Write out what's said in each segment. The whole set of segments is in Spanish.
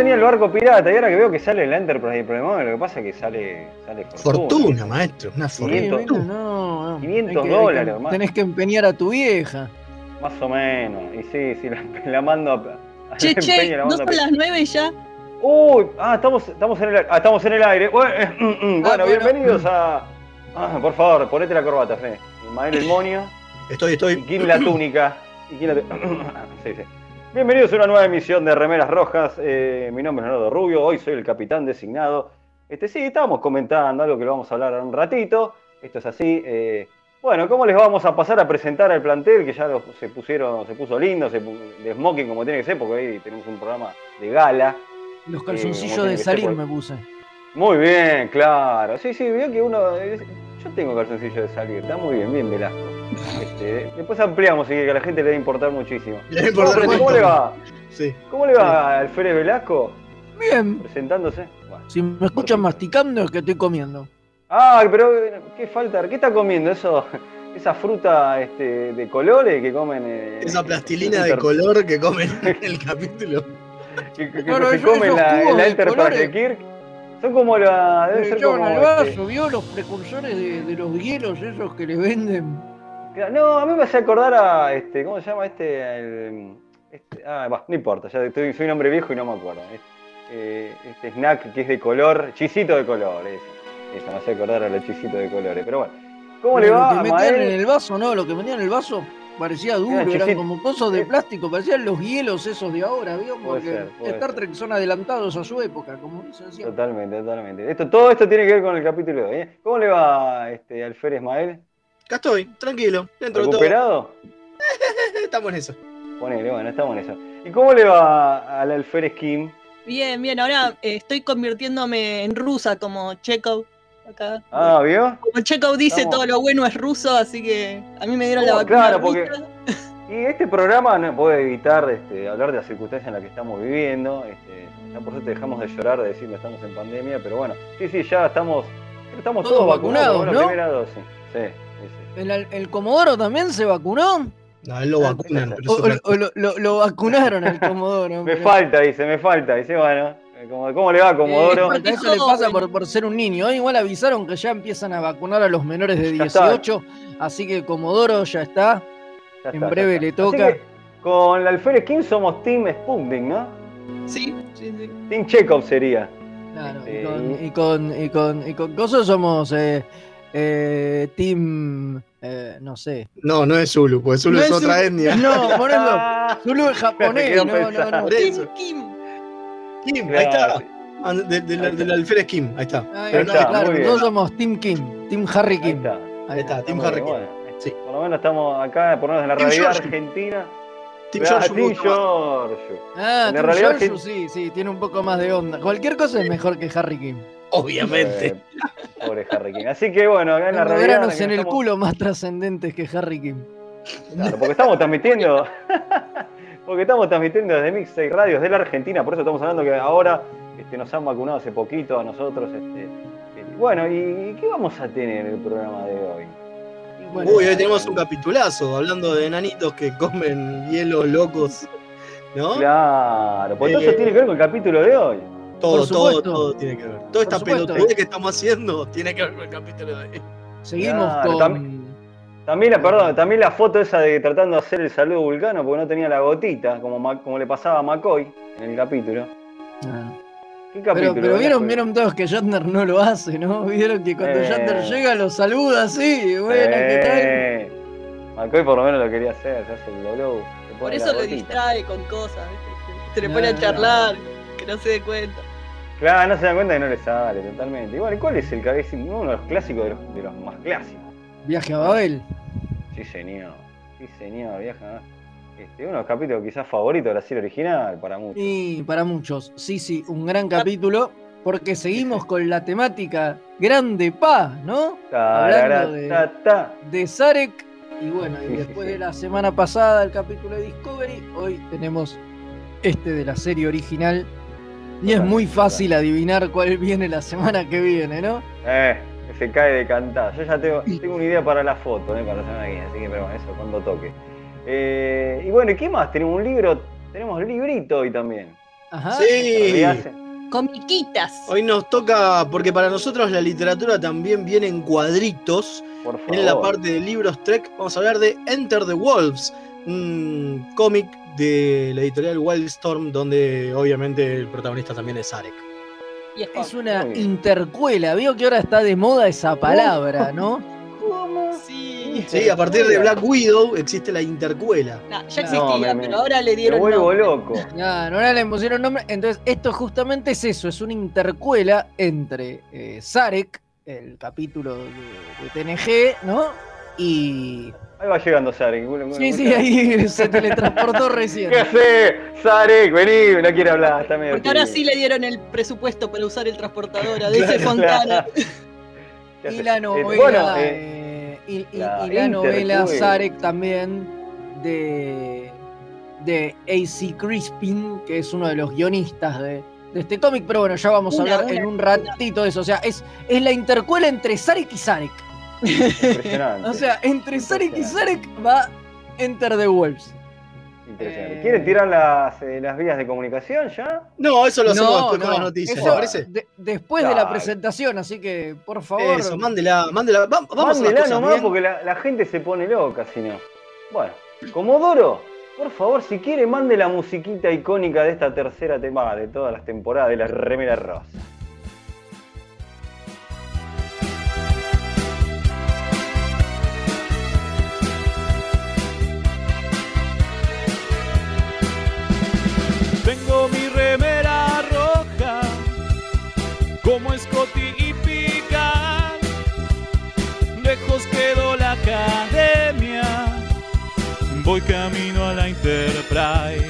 tenía el barco pirata y ahora que veo que sale el Enterprise y el problema, lo que pasa es que sale, sale fortuna. Fortuna, maestro, una fortuna. 500, no, no. 500 Hay que- dólares, hermano. Tenés que empeñar a tu vieja. Más o menos. Y sí, sí, la, la mando a. Che, la che, empeño, la ¿no mando a son las nueve ya? Uy, ah, estamos, estamos en el aire. Ah, estamos en el aire. Bueno, eh, mm, mm, bueno, bueno. bienvenidos a. Ah, por favor, ponete la corbata, Fe. Ismael el Monio Estoy, y estoy. Kim la túnica. Y Kim la tu- sí, sí. Bienvenidos a una nueva emisión de Remeras Rojas. Eh, mi nombre es Leonardo Rubio, hoy soy el capitán designado. Este, sí, estábamos comentando algo que lo vamos a hablar en un ratito. Esto es así. eh, bueno, ¿cómo les vamos a pasar a presentar al plantel? Que ya lo- se pusieron, se puso lindo, se de smoking como tiene que ser, porque hoy tenemos un programa de gala. Los como calzoncillos de salir me puse. Muy bien, claro. Sí, sí, vio que uno. Yo tengo calzoncillo de salir, está muy bien, bien Velasco. Este, después ampliamos y que a la gente le va a importar muchísimo. Le va a importar ¿Cómo, le va? Sí. ¿Cómo le va al Férez Velasco? Bien. Presentándose. Bueno. Si me escuchan masticando es que estoy comiendo. Ah, pero qué falta, ¿qué está comiendo? Eso, esa fruta este, de colores que comen. eh, Esa plastilina de color que comen en el capítulo. Que, que- que Claro, se esos- come en esos la, la de Enterprise de Kirk. Son como la. Ser como. al este, vio los precursores de, de los hielos esos que le venden. No, a mí me hace acordar a este, ¿cómo se llama este? El, este ah, bah, no importa, ya estoy, soy un hombre viejo y no me acuerdo. Eh, Este snack que es de color, chisito de color. Eso me hace acordar a los chisitos de colores. Pero bueno, ¿cómo le va, Lo que metían Mael? en el vaso, no, lo que metían en el vaso parecía duro, Eran como cosas de Eh. plástico, parecían los hielos esos de ahora, ¿vio? Puede Porque ser, puede Star ser. Trek son adelantados a su época, como dicen siempre. Totalmente, totalmente. Esto, todo esto tiene que ver con el capítulo de hoy. ¿eh? ¿Cómo le va este, al Fer Ismael? Acá estoy, tranquilo, dentro de todo. ¿Recuperado? Estamos en eso. Ponele, bueno, estamos en eso. ¿Y cómo le va al alférez Kim? Bien, bien, ahora eh, estoy convirtiéndome en rusa como Chekhov acá. Ah, ¿vio? Como Chekhov dice estamos- todo lo bueno es ruso, así que a mí me dieron la Oh, vacuna claro, porque-. Y este programa no puede evitar este, hablar de las circunstancias en las que estamos viviendo. Este, ya por eso te dejamos de llorar de decir que estamos en pandemia, pero bueno, sí, sí, ya estamos, estamos todos, Todos vacunados, ¿no? primera dosis. Sí, sí, sí. ¿El, el Comodoro también se vacunó? No, él lo vacunan, pero O, lo, lo- lo vacunaron al Comodoro. Me pero- falta, dice, me falta. Dice, bueno, ¿cómo, cómo le va, Eh, Comodoro? eso le pasa por, por ser un niño. Hoy igual avisaron que ya empiezan a vacunar a los menores de Ya está. 18, así que Comodoro ya está. Ya en está, breve está. le Así toca. que con la alférez Kim somos Team Sputnik, ¿no? Sí, sí, sí. Team Chekhov sería. Claro, Este, y, con, y- y, con, y, con, y con cosas somos eh, eh, Team. eh, no sé. No, no es Zulu, porque Zulu No es es otra Zulu. etnia. No, por eso. Zulu es japonés. No, no, no. Eso. Kim, Kim. Kim, ahí está. Ah, De, de, la- de la alférez Kim, ahí está. Ahí Pero está, está, claro, nosotros somos Team Kim, Team Harry Ahí Kim. está. Ahí está, Tim Muy Harry bien, Kim. bueno. Sí. Por lo menos estamos acá, por lo menos en la Team realidad argentina. Team Ah, George Team. Ah, En Team realidad Giorgio, que- sí, sí, tiene un poco más de onda. Cualquier cosa es mejor que Harry Kim. Obviamente. Eh, pobre Harry King. Así que bueno, acá en la realidad. granos en el estamos- culo más trascendentes que Harry Kim. Claro, porque estamos transmitiendo. porque estamos transmitiendo desde Mixtape Radios de la Argentina, por eso estamos hablando que ahora este, nos han vacunado hace poquito a nosotros. Este, eh, bueno, ¿y qué vamos a tener en el programa de hoy? Bueno, Uy, hoy tenemos un capitulazo hablando de enanitos que comen hielos locos. ¿No? Claro, pues todo eso Eh, tiene que ver con el capítulo de hoy. Todo, Por todo, todo tiene que ver. Toda esta supuesto. pelotudez que estamos haciendo tiene que ver con el capítulo de hoy. Seguimos Claro, con. también- También la, perdón, también la foto esa de tratando de hacer el saludo vulcano porque no tenía la gotita, como, como le pasaba a McCoy en el capítulo. Ah. ¿Qué Pero, capítulo? pero era? vieron, vieron todos que Shatner no lo hace, ¿no? Vieron que cuando Eh. Shatner llega lo saluda así, bueno, ¿qué Eh, McCoy por lo menos lo quería hacer, se hace el dolor. Por eso lo distrae con cosas, ¿viste? Se le No, pone a no. charlar, que no se dé cuenta. Claro, no se dan cuenta que no le sale totalmente. Igual, ¿cuál es el es uno de los clásicos de los, de los más clásicos? tal? Viaje a Babel. Sí, señor. Sí, señor, viaja. Este, uno de los capítulos quizás favoritos de la serie original para muchos. Y para muchos, sí, sí, un gran capítulo, porque seguimos con la temática Grande Paz, ¿no? Hablando de-. De Zarek. Y bueno, y Sí, sí, después sí. de la semana pasada el capítulo de Discovery, hoy tenemos este de la serie original. Y es muy fácil adivinar cuál viene la semana que viene, ¿no? Eh, se cae de cantar. Yo ya tengo, tengo una idea para la foto, eh, para la semana que viene, así que pero bueno, eso cuando toque. Eh, y bueno, ¿y qué más? Tenemos un libro, tenemos librito hoy también. Ajá. Sí. Comiquitas. Hoy nos toca, porque para nosotros la literatura también viene en cuadritos. En la parte de libros Trek vamos a hablar de Enter the Wolves, un cómic de la editorial Wildstorm, donde obviamente el protagonista también es Arek. Es una intercuela, veo que ahora está de moda esa palabra, ¿no? Sí. Sí, a partir de Black Widow existe la intercuela. ya existía, pero ahora le dieron. Me vuelvo loco. Ya, ahora le pusieron nombre. Entonces, esto justamente es eso: es una intercuela entre eh, Zarek, el capítulo de, TNG, ¿no? Y. Ahí va llegando Zarek. Sí, sí, ahí se teletransportó recién. ¿Qué hace? Zarek, vení, no quiere hablar. Está Porque ahora sí le dieron el presupuesto para usar el transportador a DC Fontana. y la novela. Eh, y, la novela Zarek también de, de A.C. Crispin, que es uno de los guionistas de, de este cómic, pero bueno, ya vamos a hablar en un ratito de eso. O sea, es, es la intercuela entre Zarek y Zarek. Impresionante. o sea, entre Zarek y Zarek va Enter the Wolves. Interesante. Eh, ¿Quieren tirar las, eh, las vías de comunicación ya? No, eso lo hacemos después con las noticias, parece? después de la presentación, así que por favor. Eso, mándela, mándela. vamos mándela nomás porque la, la gente se pone loca si no. Bueno, Comodoro por favor, si quiere, mande la musiquita icónica de esta tercera temporada, de todas las temporadas de la Remera Rosa. Como Scotty y Pican. Lejos quedó la academia voy camino a la Enterprise.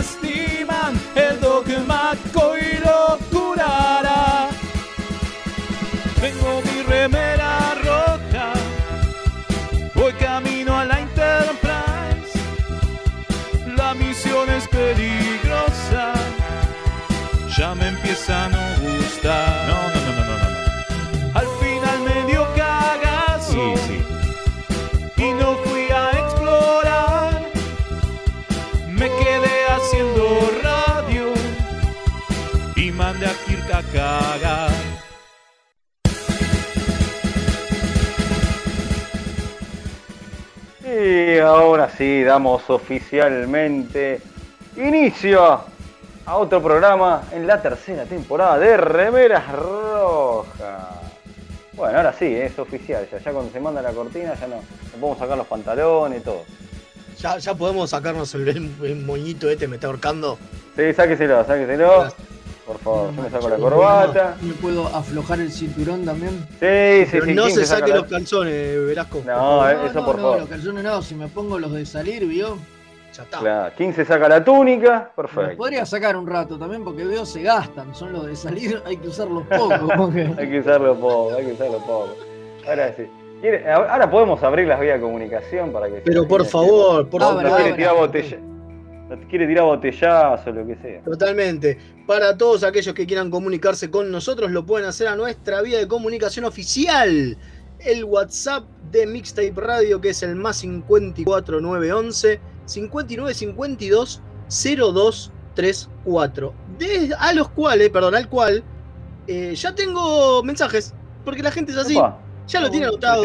ya me empieza a no gustar. No, no, no, no, no, no. Al final me dio cagazo. Sí, sí. Y no fui a explorar. Me quedé haciendo radio. Y mandé a Kirk a cagar. Y ahora sí, damos oficialmente inicio a otro programa en la tercera temporada de Remeras Rojas. Bueno, ahora sí, es oficial, ya, ya cuando se manda la cortina ya no, podemos sacar los pantalones y todo. Ya, ya podemos sacarnos el, moñito este, me está ahorcando. Sí, sáqueselo, sáqueselo. Por favor, yo me saco la corbata. ¿Me puedo aflojar el cinturón también? Sí, sí, sí. No se saque los calzones, Velasco. No, eso por favor. los calzones no, si me pongo los de salir, ¿vio? Ya está. Claro, 15 saca la túnica, perfecto. podría sacar un rato también porque veo se gastan, son los de salir, hay que usarlos poco. hay que usarlos poco, hay que usarlos poco. Ahora sí. Ahora podemos abrir las vías de comunicación para que. Pero por favor, por favor. No quiere tirar botella. quiere tirar botellazo, lo que sea. Totalmente. Para todos aquellos que quieran comunicarse con nosotros, lo pueden hacer a nuestra vía de comunicación oficial. El WhatsApp de Mixtape Radio, que es el más 54911 5952 0234. De, a los cuales, perdón, al cual eh, ya tengo mensajes, porque la gente es así. Ya lo tiene anotado.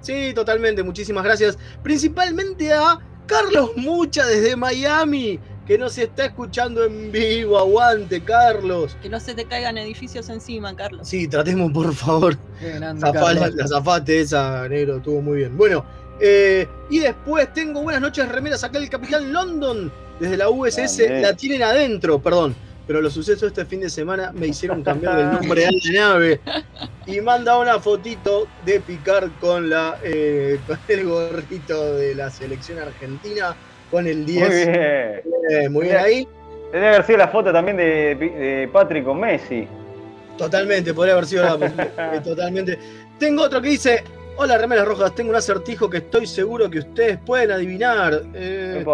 Sí, totalmente, muchísimas gracias. Principalmente a Carlos Mucha desde Miami, que nos está escuchando en vivo. Aguante, Carlos. Que no se te caigan edificios encima, Carlos. Sí, tratemos, por favor. la, la zafate esa, negro, estuvo muy bien. Bueno, eh, y después tengo buenas noches remeras acá el Capitán London. Desde la USS la tienen adentro, perdón. pero los sucesos de este fin de semana me hicieron cambiar el nombre a la nave. Y manda una fotito de Picard con, la, eh, con el gorrito de la selección argentina, con el 10. Muy bien. Eh, muy bien ahí. Debe haber sido la foto también de, Patrick con Messi. Totalmente, podría haber sido la, totalmente. Tengo otro que dice, hola remeras rojas, tengo un acertijo que estoy seguro que ustedes pueden adivinar. Eh,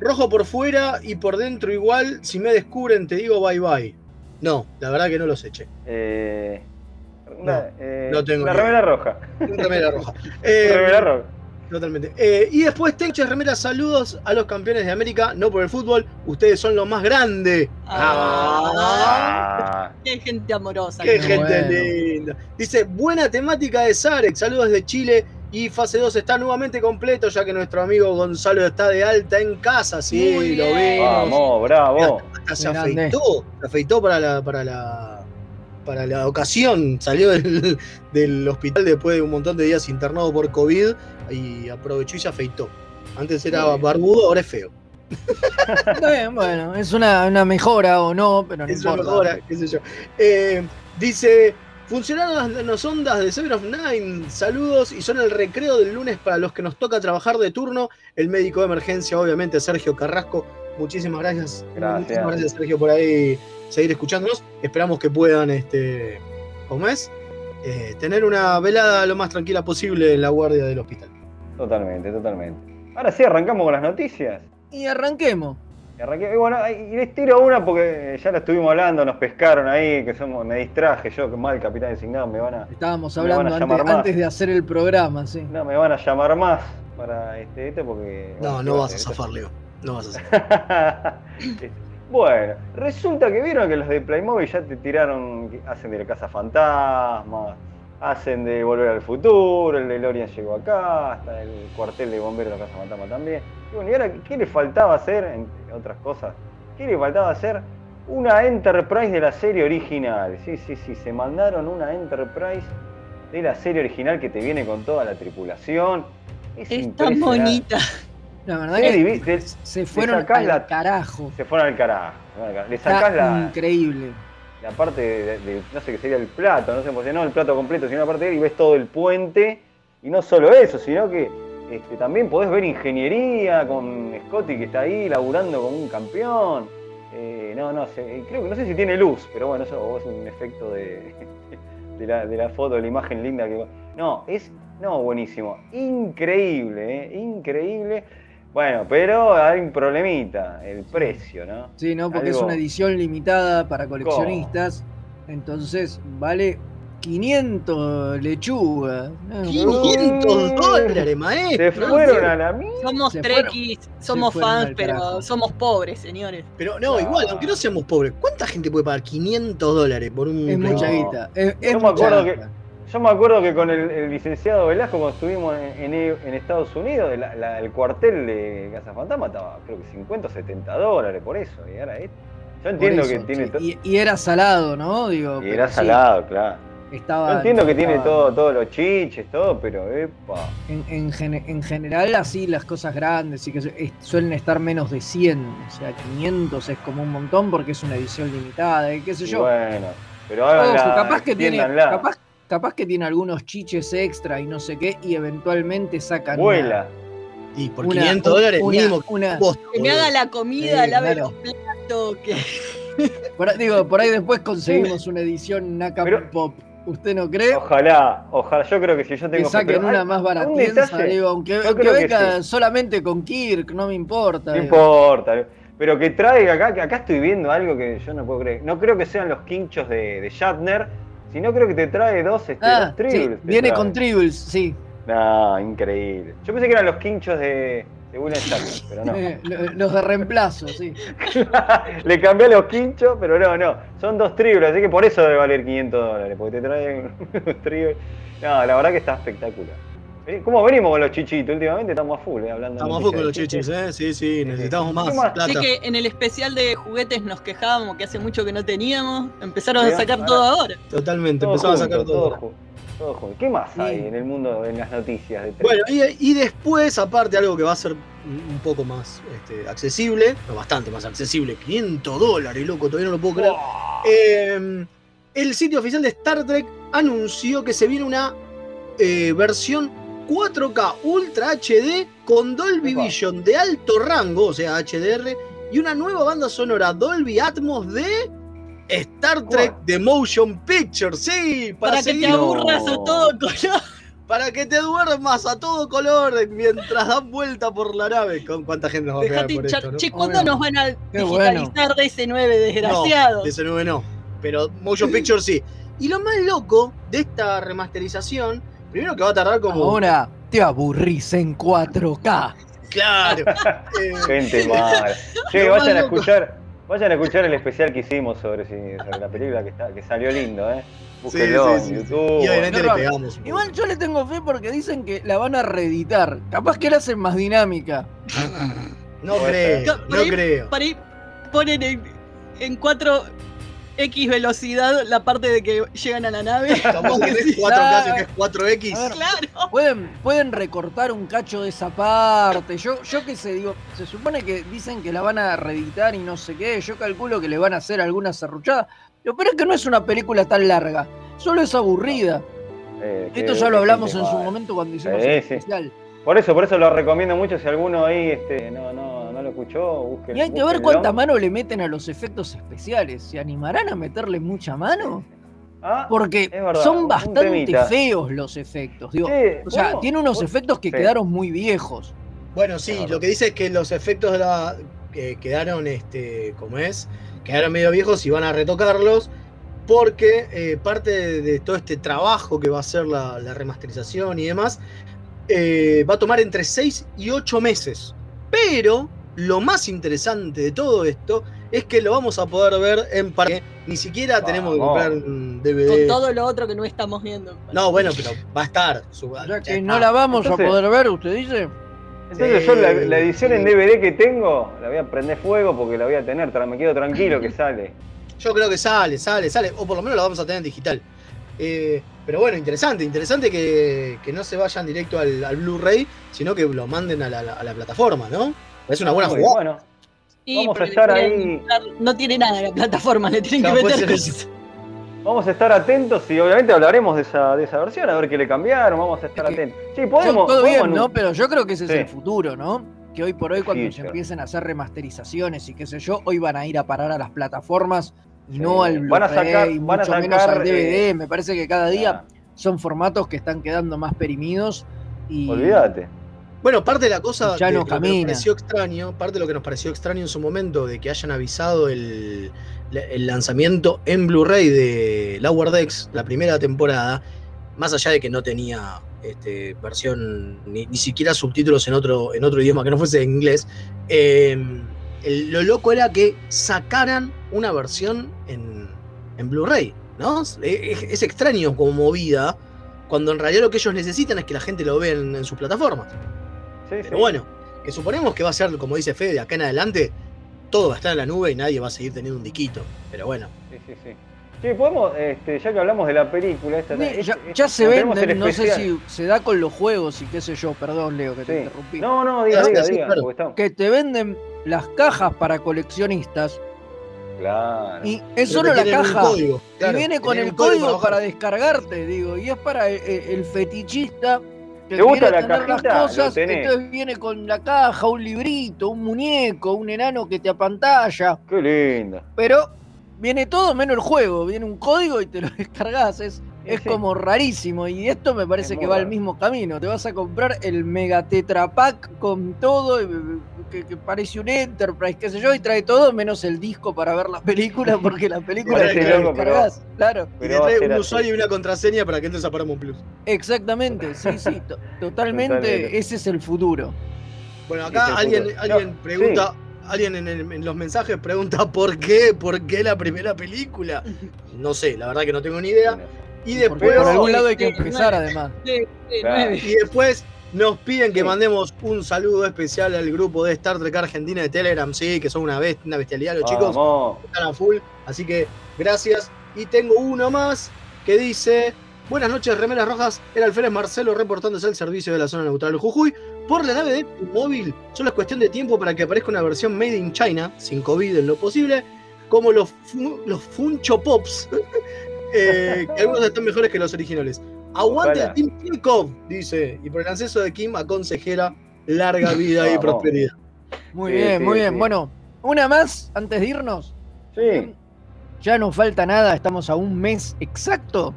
rojo por fuera y por dentro igual, si me descubren te digo bye bye. No, la verdad que no los eché. Eh, no, eh, tengo. Una remera roja. Una remera roja. remera roja. Totalmente. Eh, y después Tenches Remera, saludos a los campeones de América, no por el fútbol, ustedes son los más grandes. Ah, Qué gente amorosa. Qué gente linda. Dice, buena temática de Zarek, saludos de Chile y fase 2 está nuevamente completo ya que nuestro amigo Gonzalo está de alta en casa, sí, lo vimos. Vamos, bravo. Hasta, se afeitó, se afeitó para la, para la para la ocasión. Salió del, hospital después de un montón de días internado por COVID y aprovechó y se afeitó. Antes era barbudo, ahora es feo. bueno, es una, mejora o no, pero no es una mejora, qué sé yo. Eh, dice, funcionaron las ondas de Seven of Nine. Saludos y son el recreo del lunes para los que nos toca trabajar de turno. El médico de emergencia, obviamente, Sergio Carrasco. Muchísimas gracias. Gracias. Muchísimas gracias, Sergio, por ahí seguir escuchándonos. Esperamos que puedan, este, como es, eh, tener una velada lo más tranquila posible en la guardia del hospital. Totalmente, totalmente. Ahora sí, arrancamos con las noticias. Y arranquemos. Y, bueno, y les tiro una porque ya la estuvimos hablando, nos pescaron ahí, que somos, me distraje yo, que mal capitán designado, me van a. Estábamos hablando antes, de hacer el programa, sí. No, me van a llamar más para este, este porque. No, no vas a zafar, Leo. No vas a zafar. Este, bueno, resulta que vieron que los de Playmobil ya te tiraron, hacen de la Casa Fantasma, hacen de Volver al Futuro, el de Lorian llegó acá, hasta el cuartel de bomberos de la Casa Fantasma también. Y bueno, ¿y ahora qué le faltaba hacer, entre otras cosas? ¿Qué le faltaba hacer? Una Enterprise de la serie original. Sí, sí, sí, se mandaron una Enterprise de la serie original que te viene con toda la tripulación. Es, tan bonita. La verdad que se fueron al carajo. Se fueron al carajo. Le sacás la. Increíble. La parte de, no sé qué sería el plato, no sé, no el plato completo, sino la parte de y ves todo el puente. Y no solo eso, sino que este, también podés ver ingeniería con Scotty que está ahí laburando como un campeón. Eh, no, no, sé, creo que no sé si tiene luz, pero bueno, eso es un efecto de, de, la, de la foto, de la imagen linda que. No, es. No, buenísimo. Increíble, eh, increíble. Bueno, pero hay un problemita, el precio, ¿no? Sí, ¿no? Porque es una edición limitada para coleccionistas. Entonces vale 500 lechugas. 500 dólares, maestro. Se fueron a la mierda. Somos trekkies, somos fans, pero somos pobres, señores. Pero no, igual, aunque no seamos pobres, ¿cuánta gente puede pagar 500 dólares por un... Es mucha guita. Es, me acuerdo que yo me acuerdo que con el, licenciado Velasco, cuando estuvimos en, Estados Unidos, el cuartel de Casa Fantasma estaba, creo que 50 o 70 dólares por eso. Y ahora Yo entiendo que tiene todo. Y, era salado, ¿no? Digo, y era salado, claro. Yo entiendo que tiene todo, todos los chiches, todo, pero epa. En, en, general, así las cosas grandes y que suelen estar menos de 100. O sea, 500 es como un montón porque es una edición limitada, y qué sé yo. bueno, pero ahora. capaz que tiene. Capaz, capaz que tiene algunos chiches extra y no sé qué, y eventualmente sacan. Vuela. y por 500 dólares mínimo. que me haga la comida, lave los platos. Que... Por, digo, por ahí después conseguimos una edición Naka Pop. ¿Usted no cree? Ojalá, ojalá. Yo creo que si yo tengo que saquen una más barata, digo, aunque, venga solamente con Kirk, no me importa. No importa. Pero que traiga acá, que acá estoy viendo algo que yo no puedo creer. No creo que sean los quinchos de, de Shatner, si no, creo que te trae dos, este, ah, viene con tribbles, sí. No, increíble. Yo pensé que eran los quinchos de, de William Shatner, pero no. Los de reemplazo, sí. Le cambié los quinchos, pero no, no. Son dos tribbles, así que por eso debe valer 500 dólares, porque te traen un tribbles. No, la verdad que está espectacular. Eh, ¿Cómo venimos con los chichitos? Últimamente estamos a full, eh, hablando Estamos a full con los chichis, ¿eh? Sí, sí, necesitamos más plata. Así que en el especial de juguetes nos quejábamos que hace mucho que no teníamos. Empezaron a sacar todo ahora. Totalmente, empezaron a sacar todo. todo, ¿Qué más hay en el mundo, en las noticias? De bueno, y, después, aparte, algo que va a ser un poco más este, accesible, no, bastante más accesible, 500 dólares, loco, todavía no lo puedo creer. Em, el sitio oficial de Star Trek anunció que se viene una eh, versión 4K Ultra HD con Dolby Vision de alto rango, o sea, HDR, y una nueva banda sonora Dolby Atmos de Star Trek The Motion Picture, sí, para, que te aburras a todo color. Para que te duermas a todo color mientras dan vuelta por la nave. ¿Con cuánta gente nos va a pegar por esto, Che, ¿cuándo nos van a digitalizar DS9, desgraciado? No, DS9 no, pero Motion Picture sí. Y lo más loco de esta remasterización Primero que va a tardar como. Ahora te aburrís en 4K. Claro. Gente mala. Che, vayan a escuchar. Vayan a escuchar el especial que hicimos sobre, la película que, que salió lindo, ¿eh? Búsquenlo en YouTube. Y obviamente le pegamos. Igual yo le tengo fe porque dicen que la van a reeditar. Capaz que la hacen más dinámica. no creo, no creo. Para ir, ponen en, en cuatro X velocidad la parte de que llegan a la nave. Estamos que es 4K, que es 4X. claro. Pueden, pueden recortar un cacho de esa parte. Yo, yo qué sé, digo, se supone que dicen que la van a reeditar y no sé qué. Yo calculo que le van a hacer alguna serruchada. Pero es que no es una película tan larga. Solo es aburrida. Eh, Esto ya lo hablamos en su momento cuando hicimos el especial. Por eso, por eso lo recomiendo mucho si alguno ahí este, no, no lo escuchó, busque. Y hay que ver cuánta mano le meten a los efectos especiales. ¿Se animarán a meterle mucha mano? Ah, Porque son bastante feos los efectos. o sea, tiene unos efectos que quedaron muy viejos. Bueno, sí, lo que dice es que los efectos de la, que quedaron, este, como es, quedaron medio viejos y van a retocarlos porque eh, parte de, todo este trabajo que va a ser la, la remasterización y demás eh, va a tomar entre 6 y 8 meses. Pero lo más interesante de todo esto es que lo vamos a poder ver en parque. Ni siquiera tenemos que comprar un DVD. Con todo lo otro que no estamos viendo. No, bueno, pero va a estar. que no la vamos a poder ver, usted dice. Entonces yo la, edición en DVD que tengo, la voy a prender fuego porque la voy a tener, me quedo tranquilo que sale. Yo creo que sale, sale, sale, o por lo menos la vamos a tener en digital. Eh, pero bueno, interesante, interesante que, no se vayan directo al, Blu-ray, sino que lo manden a la, plataforma, ¿no? Es una buena jugada. Bueno, vamos a estar ahí. No tiene nada la plataforma, le tienen que meter Vamos a estar atentos y obviamente hablaremos de esa, de esa versión, a ver qué le cambiaron, vamos a estar atentos. Sí, podemos. Todo bien, ¿no? Pero yo creo que ese es el futuro, ¿no? Que hoy por hoy, cuando se empiecen a hacer remasterizaciones y qué sé yo, hoy van a ir a parar a las plataformas y no al van a sacar, van a sacar, menos al DVD. Eh, me parece que cada día son formatos que están quedando más perimidos. Y... Olvídate. Bueno, parte de la cosa ya no que nos pareció extraño, parte de lo que nos pareció extraño en su momento de que hayan avisado el, lanzamiento en Blu-ray de Lower Decks, la primera temporada, más allá de que no tenía este, versión, ni, siquiera subtítulos en otro, en otro idioma que no fuese en inglés, eh, lo loco era que sacaran una versión en, Blu-ray, ¿no? Es, extraño como movida, cuando en realidad lo que ellos necesitan es que la gente lo vea en, sus plataformas. Pero bueno, que suponemos que va a ser, como dice Fede, de acá en adelante, todo va a estar en la nube y nadie va a seguir teniendo un diquito. Pero bueno. Sí, sí, sí. Sí, podemos, este, ya que hablamos de la película, esta, ya, se venden, no sé si se da con los juegos y qué sé yo, perdón Leo que te interrumpí. No, no, diga, diga, diga, Que te venden las cajas para coleccionistas. Claro. Y es solo la caja. y viene con el código, para descargarte, digo. Y es para el, fetichista ¿Te gusta la tener las cosas. Entonces viene con la caja, un librito, un muñeco, un enano que te apantalla. Qué lindo. Pero viene todo menos el juego. Viene un código y te lo descargas. Es, es como rarísimo. Y esto me parece que va al mismo camino. Te vas a comprar el Mega Tetra Pack con todo, eh, que, parece un Enterprise, qué sé yo, y trae todo menos el disco para ver la película, porque la película es que claro. Y te trae un usuario y una contraseña para que entres a Paramount Plus. Exactamente, sí, sí, totalmente, ese es el futuro. Bueno, acá alguien, alguien pregunta. alguien en, los mensajes pregunta por qué, por qué la primera película. No sé, la verdad que no tengo ni idea. Y después. por algún lado hay que empezar, además. Y después nos piden que mandemos un saludo especial al grupo de Star Trek Argentina de Telegram, sí, que son una, una bestialidad los chicos. Están a full, así que gracias. Y tengo uno más que dice: Buenas noches, remeras rojas. Era Alférez Marcelo reportándose al servicio de la zona neutral de Jujuy. Por la nave de móvil, solo es cuestión de tiempo para que aparezca una versión made in China, sin COVID en lo posible, como los, los Funcho Pops, eh, que algunos están mejores que los originales. Aguante el Team Kirkov, dice, y por el acceso de Kim a consejera, larga vida y prosperidad. Muy bien, muy bien. Bueno, una más antes de irnos. Sí. Ya no falta nada, estamos a un mes exacto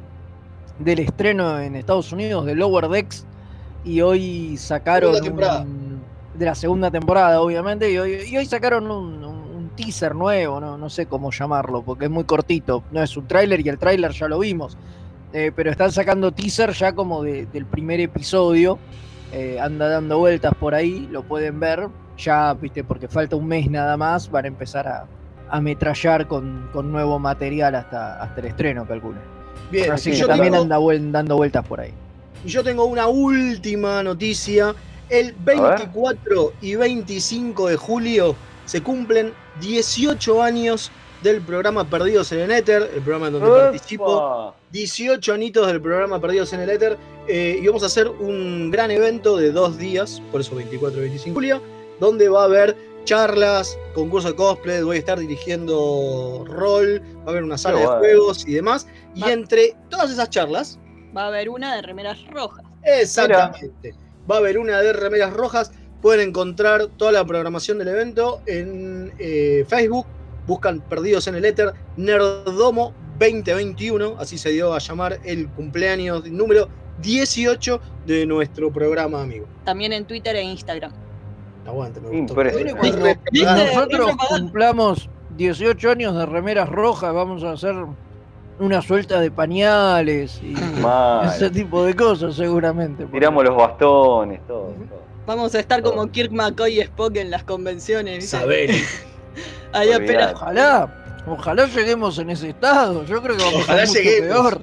del estreno en Estados Unidos de Lower Decks y hoy sacaron de la segunda temporada, obviamente, y hoy, sacaron un, teaser nuevo, ¿no? no sé cómo llamarlo, porque es muy cortito, no es un tráiler y el tráiler ya lo vimos, eh, pero están sacando teaser ya como del primer episodio, eh, anda dando vueltas por ahí, lo pueden ver, ya, viste, porque falta un mes nada más, van a empezar a, ametrallar con, nuevo material hasta, hasta el estreno, calculo. Bien, así que también anda dando vueltas por ahí. Y yo tengo una última noticia. El 24 y 25 de julio se cumplen 18 años del programa Perdidos en el Éter, el programa en donde participo. 18 anitos del programa Perdidos en el Éter. Eh, y vamos a hacer un gran evento de dos días, por eso 24 y 25 de julio, donde va a haber charlas, concurso de cosplay, voy a estar dirigiendo rol, va a haber una sala de juegos y demás. Y entre todas esas charlas, Va a haber una de remeras rojas. Exactamente. Va a haber una de remeras rojas. Pueden encontrar toda la programación del evento en eh, Facebook. Buscan Perdidos en el Éter, Nerdomo 2021, así se dio a llamar el cumpleaños número 18 de nuestro programa, amigo. También en Twitter e Instagram. Aguante, me nosotros cumplamos 18 años de remeras rojas, vamos a hacer una suelta de pañales y ese tipo de cosas seguramente. Tiramos los bastones, todo, Vamos a estar como Kirk McCoy y Spock en las convenciones. Saber. Ahí apenas. Ojalá, ojalá lleguemos en ese estado. Yo creo que vamos a estar mucho peor.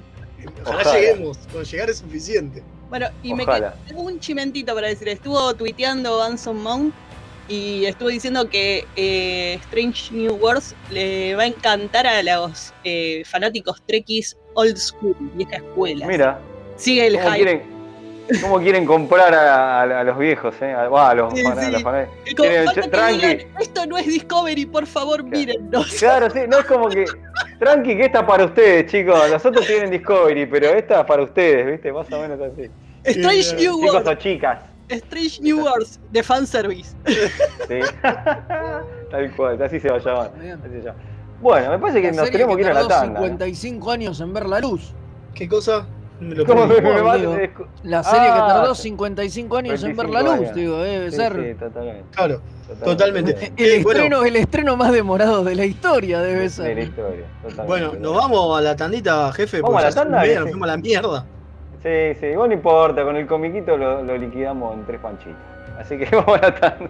Ojalá, lleguemos, con llegar es suficiente. Bueno, y me quedó un chimentito para decir, estuvo tuiteando Anson Mount y estuvo diciendo que eh, Strange New Worlds le va a encantar a los eh, fanáticos trekkies old school, vieja escuela. Mira. Sigue el ¿Cómo Quieren, ¿Cómo quieren comprar a, los viejos, eh? A, los, fanáticos. tranqui. Esto no es Discovery, por favor, mírennos. Claro, sí, no es como que. Tranqui, que esta es para ustedes, chicos. Los otros tienen Discovery, pero esta es para ustedes, ¿viste? Más o menos así. Strange New Worlds. Chicos o chicas. Strange New Worlds de fanservice. Sí. Tal cual, así se va a llamar. Bueno, me parece que nos tenemos que, ir a la tanda. 55 años en ver la luz. ¿Qué cosa? ¿Cómo me, me la serie que ah, tardó 55 años en ver la luz, digo, debe ser. Sí, totalmente. Claro, totalmente. El, estreno, el estreno más demorado de la historia debe ser. De la historia, totalmente. Bueno, nos vamos a la tandita, jefe. Vamos a la tanda. Nos fuimos a la mierda. Sí, sí, bueno, no importa, con el comiquito lo, liquidamos en tres panchitos. Así que vamos a la tanda.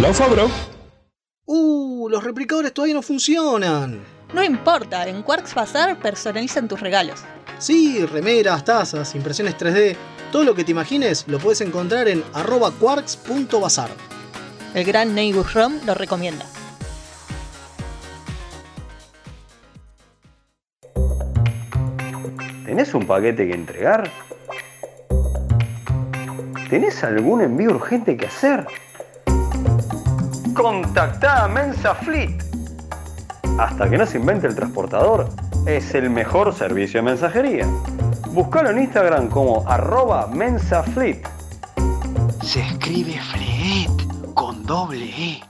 La Fabro. Uh, los replicadores todavía no funcionan. No importa, en Quarks Bazar personalizan tus regalos. Sí, remeras, tazas, impresiones 3D todo lo que te imagines lo puedes encontrar en arroba quarks.bazar. El gran Neighbor Rom lo recomienda. ¿Tenés un paquete que entregar? ¿Tenés algún envío urgente que hacer? Contactá a Mensa Fleet. Hasta que no se invente el transportador, es el mejor servicio de mensajería. Búscalo en Instagram como arroba mensafleet. Se escribe fleet con doble E.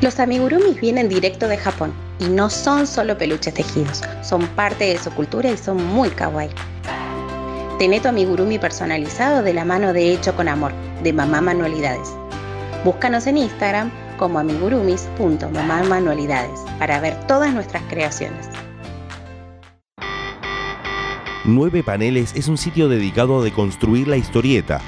Los amigurumis vienen directo de Japón y no son solo peluches tejidos, son parte de su cultura y son muy kawaii. Tené tu amigurumi personalizado de la mano de Hecho con Amor, de Mamá Manualidades. Búscanos en Instagram como amigurumis.mamamanualidades para ver todas nuestras creaciones. Nueve Paneles es un sitio dedicado a deconstruir la historieta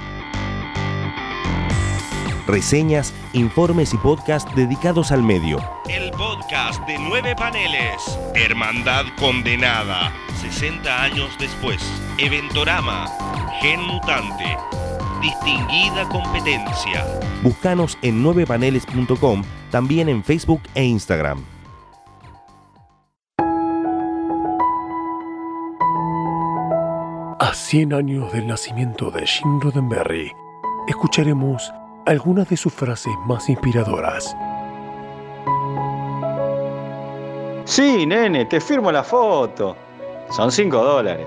reseñas, informes y podcast dedicados al medio. El podcast de nueve paneles. Hermandad condenada. 60 años después. Eventorama. Gen mutante. Distinguida competencia. Búscanos en 9paneles.com, también en Facebook e Instagram. A 100 años del nacimiento de Jim Roddenberry, escucharemos algunas de sus frases más inspiradoras. Sí, nene, te firmo la foto. Son 5 dólares.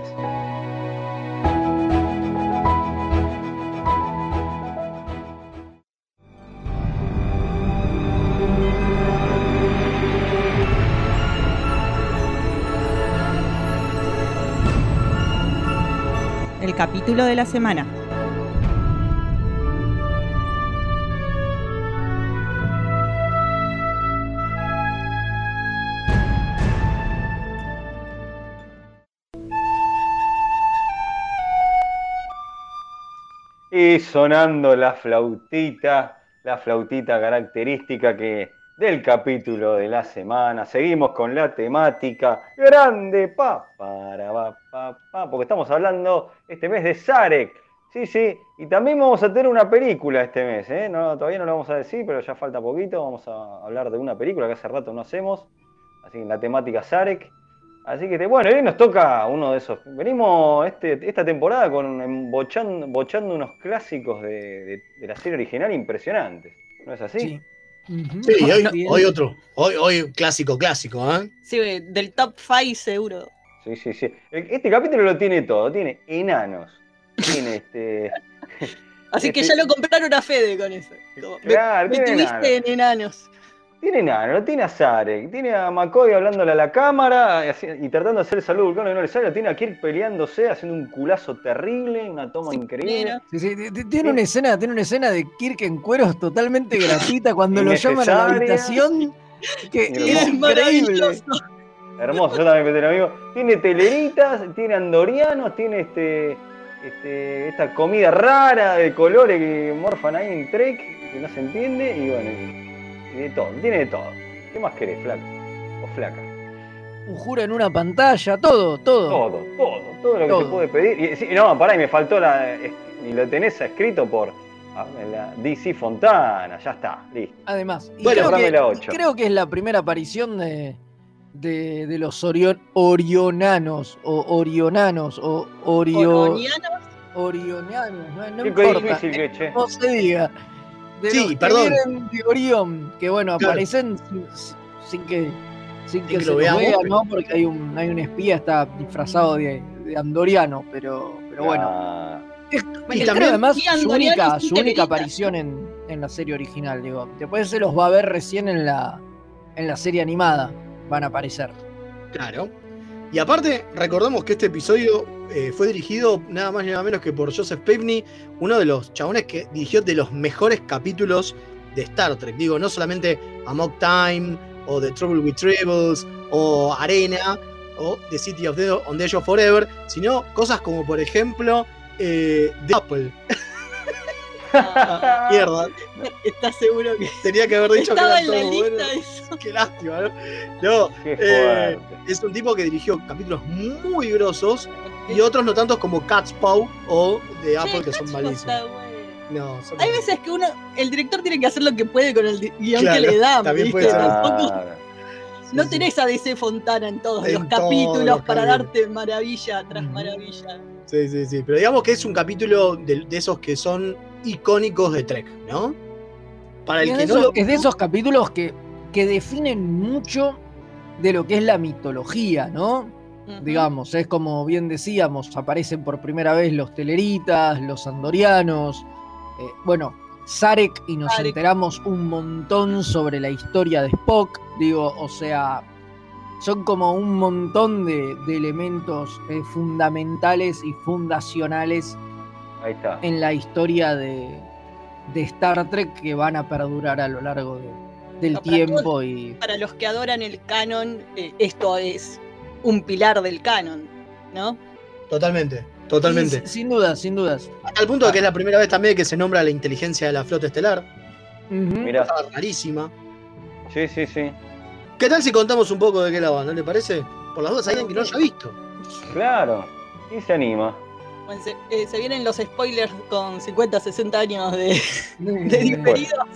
El capítulo de la semana. Sonando la flautita, la flautita característica que del capítulo de la semana. Seguimos con la temática grande, pa, para, pa, pa, porque estamos hablando este mes de Zarek. Sí, sí, y también vamos a tener una película este mes, ¿eh? No, todavía no lo vamos a decir, pero ya falta poquito. Vamos a hablar de una película que hace rato no hacemos. Así que la temática Zarek. Así que bueno, hoy nos toca uno de esos. Venimos este, esta temporada con bochando, bochando unos clásicos de, la serie original impresionantes. ¿No es así? Sí. Sí, hoy, otro. Hoy, hoy clásico, clásico, ¿eh? Sí, del top 5 seguro. Sí, sí, sí. Este capítulo lo tiene todo. Tiene enanos. Tiene este. Así que este ya lo compraron a Fede con eso. claro, me, tuviste en enanos. Tiene nada, no tiene a Zarek, tiene a McCoy hablándole a la cámara y tratando de hacer el saludo vulcano y no le sale, tiene a Kirk peleándose, haciendo un culazo terrible, una toma increíble. Sí, sí, tiene una escena, tiene una escena de Kirk en cueros totalmente gratuita cuando lo llaman a la habitación. Que es increíble. Hermoso, yo también tengo amigo. Tiene teleritas, tiene andorianos, tiene este, este, esta comida rara de colores que morfan ahí en Trek, que no se entiende, y bueno, de todo, tiene de todo. ¿Qué más querés, flaco? O flaca. Un juro en una pantalla, todo, todo. Todo, todo, todo lo que se puede pedir. Y, no, pará, y me faltó la. Y lo tenés escrito por ah, la DC Fontana, ya está, listo. Además, bueno, creo, que, la 8. creo que es la primera aparición de, de, los orionanos, o orionanos, o orio, orionanos, no, no importa, no se diga sí, perdón. Orión, que bueno, aparecen sin, que sin que, se lo vea, ¿no? Porque hay un, hay un espía, está disfrazado de, andoriano, pero, pero bueno. y también además su única, su única aparición en, en, la serie original, digo. Después se los va a ver recién en la, en la serie animada, van a aparecer. Claro. Y aparte, recordemos que este episodio eh, fue dirigido nada más y nada menos que por Joseph Pavney, uno de los chabones que dirigió de los mejores capítulos de Star Trek. Digo, no solamente Amok Time, o The Trouble with Tribbles, o Arena, o The City of the, on the of Forever, sino cosas como, por ejemplo, eh, The Apple. Mierda. ¿Estás seguro que.? Tenía que haber dicho Estaba que era en la lista eso. Qué lástima, ¿no? No, eh, es un tipo que dirigió capítulos muy grosos y otros no tantos como Cat's Paw o de Apple, que son malísimos. No, Hay veces que uno, el director tiene que hacer lo que puede con el guion que le dan, ¿viste? no tenés a DC Fontana en todos los capítulos para darte maravilla tras maravilla. Sí, sí, sí. Pero digamos que es un capítulo de, esos que son icónicos de Trek, ¿no? Para el que no Es de esos capítulos que, que definen mucho de lo que es la mitología, ¿no? Digamos, es como bien decíamos, aparecen por primera vez los teleritas, los andorianos, eh, bueno, Sarek y nos enteramos un montón sobre la historia de Spock, digo, o sea, son como un montón de, elementos eh, fundamentales y fundacionales en la historia de, Star Trek que van a perdurar a lo largo del tiempo. y... Para los que adoran el canon, eh, esto es un pilar del canon, ¿no? Totalmente, totalmente. sin dudas, sin dudas. Al punto de que es la primera vez también que se nombra la inteligencia de la flota estelar. Mira. rarísima. Sí, sí, sí. ¿Qué tal si contamos un poco de qué la va? ¿No le parece? Por las dudas, alguien que no haya visto. Claro, y se anima. Eh, se, vienen los spoilers con 50, 60 años de, de diferidos.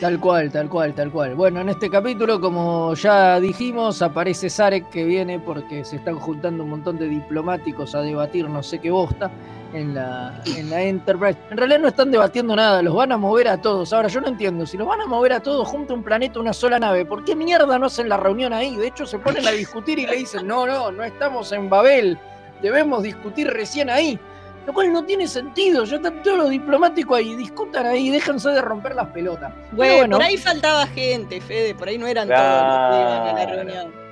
Tal cual, tal cual, tal cual. Bueno, en este capítulo, como ya dijimos, aparece Sarek que viene porque se están juntando un montón de diplomáticos a debatir no sé qué bosta en la, en la Enterprise. En realidad no están debatiendo nada, los van a mover a todos. Ahora yo no entiendo, si los van a mover a todos junto a un planeta, una sola nave, ¿por qué mierda no hacen la reunión ahí? De hecho se ponen a discutir y le dicen, no, no, no estamos en Babel, debemos discutir recién ahí. Lo cual no tiene sentido. Ya están todos los diplomáticos ahí, discutan ahí, déjense de romper las pelotas. Bueno, por ahí faltaba gente, Fede, por ahí no eran todos los que iban a la reunión.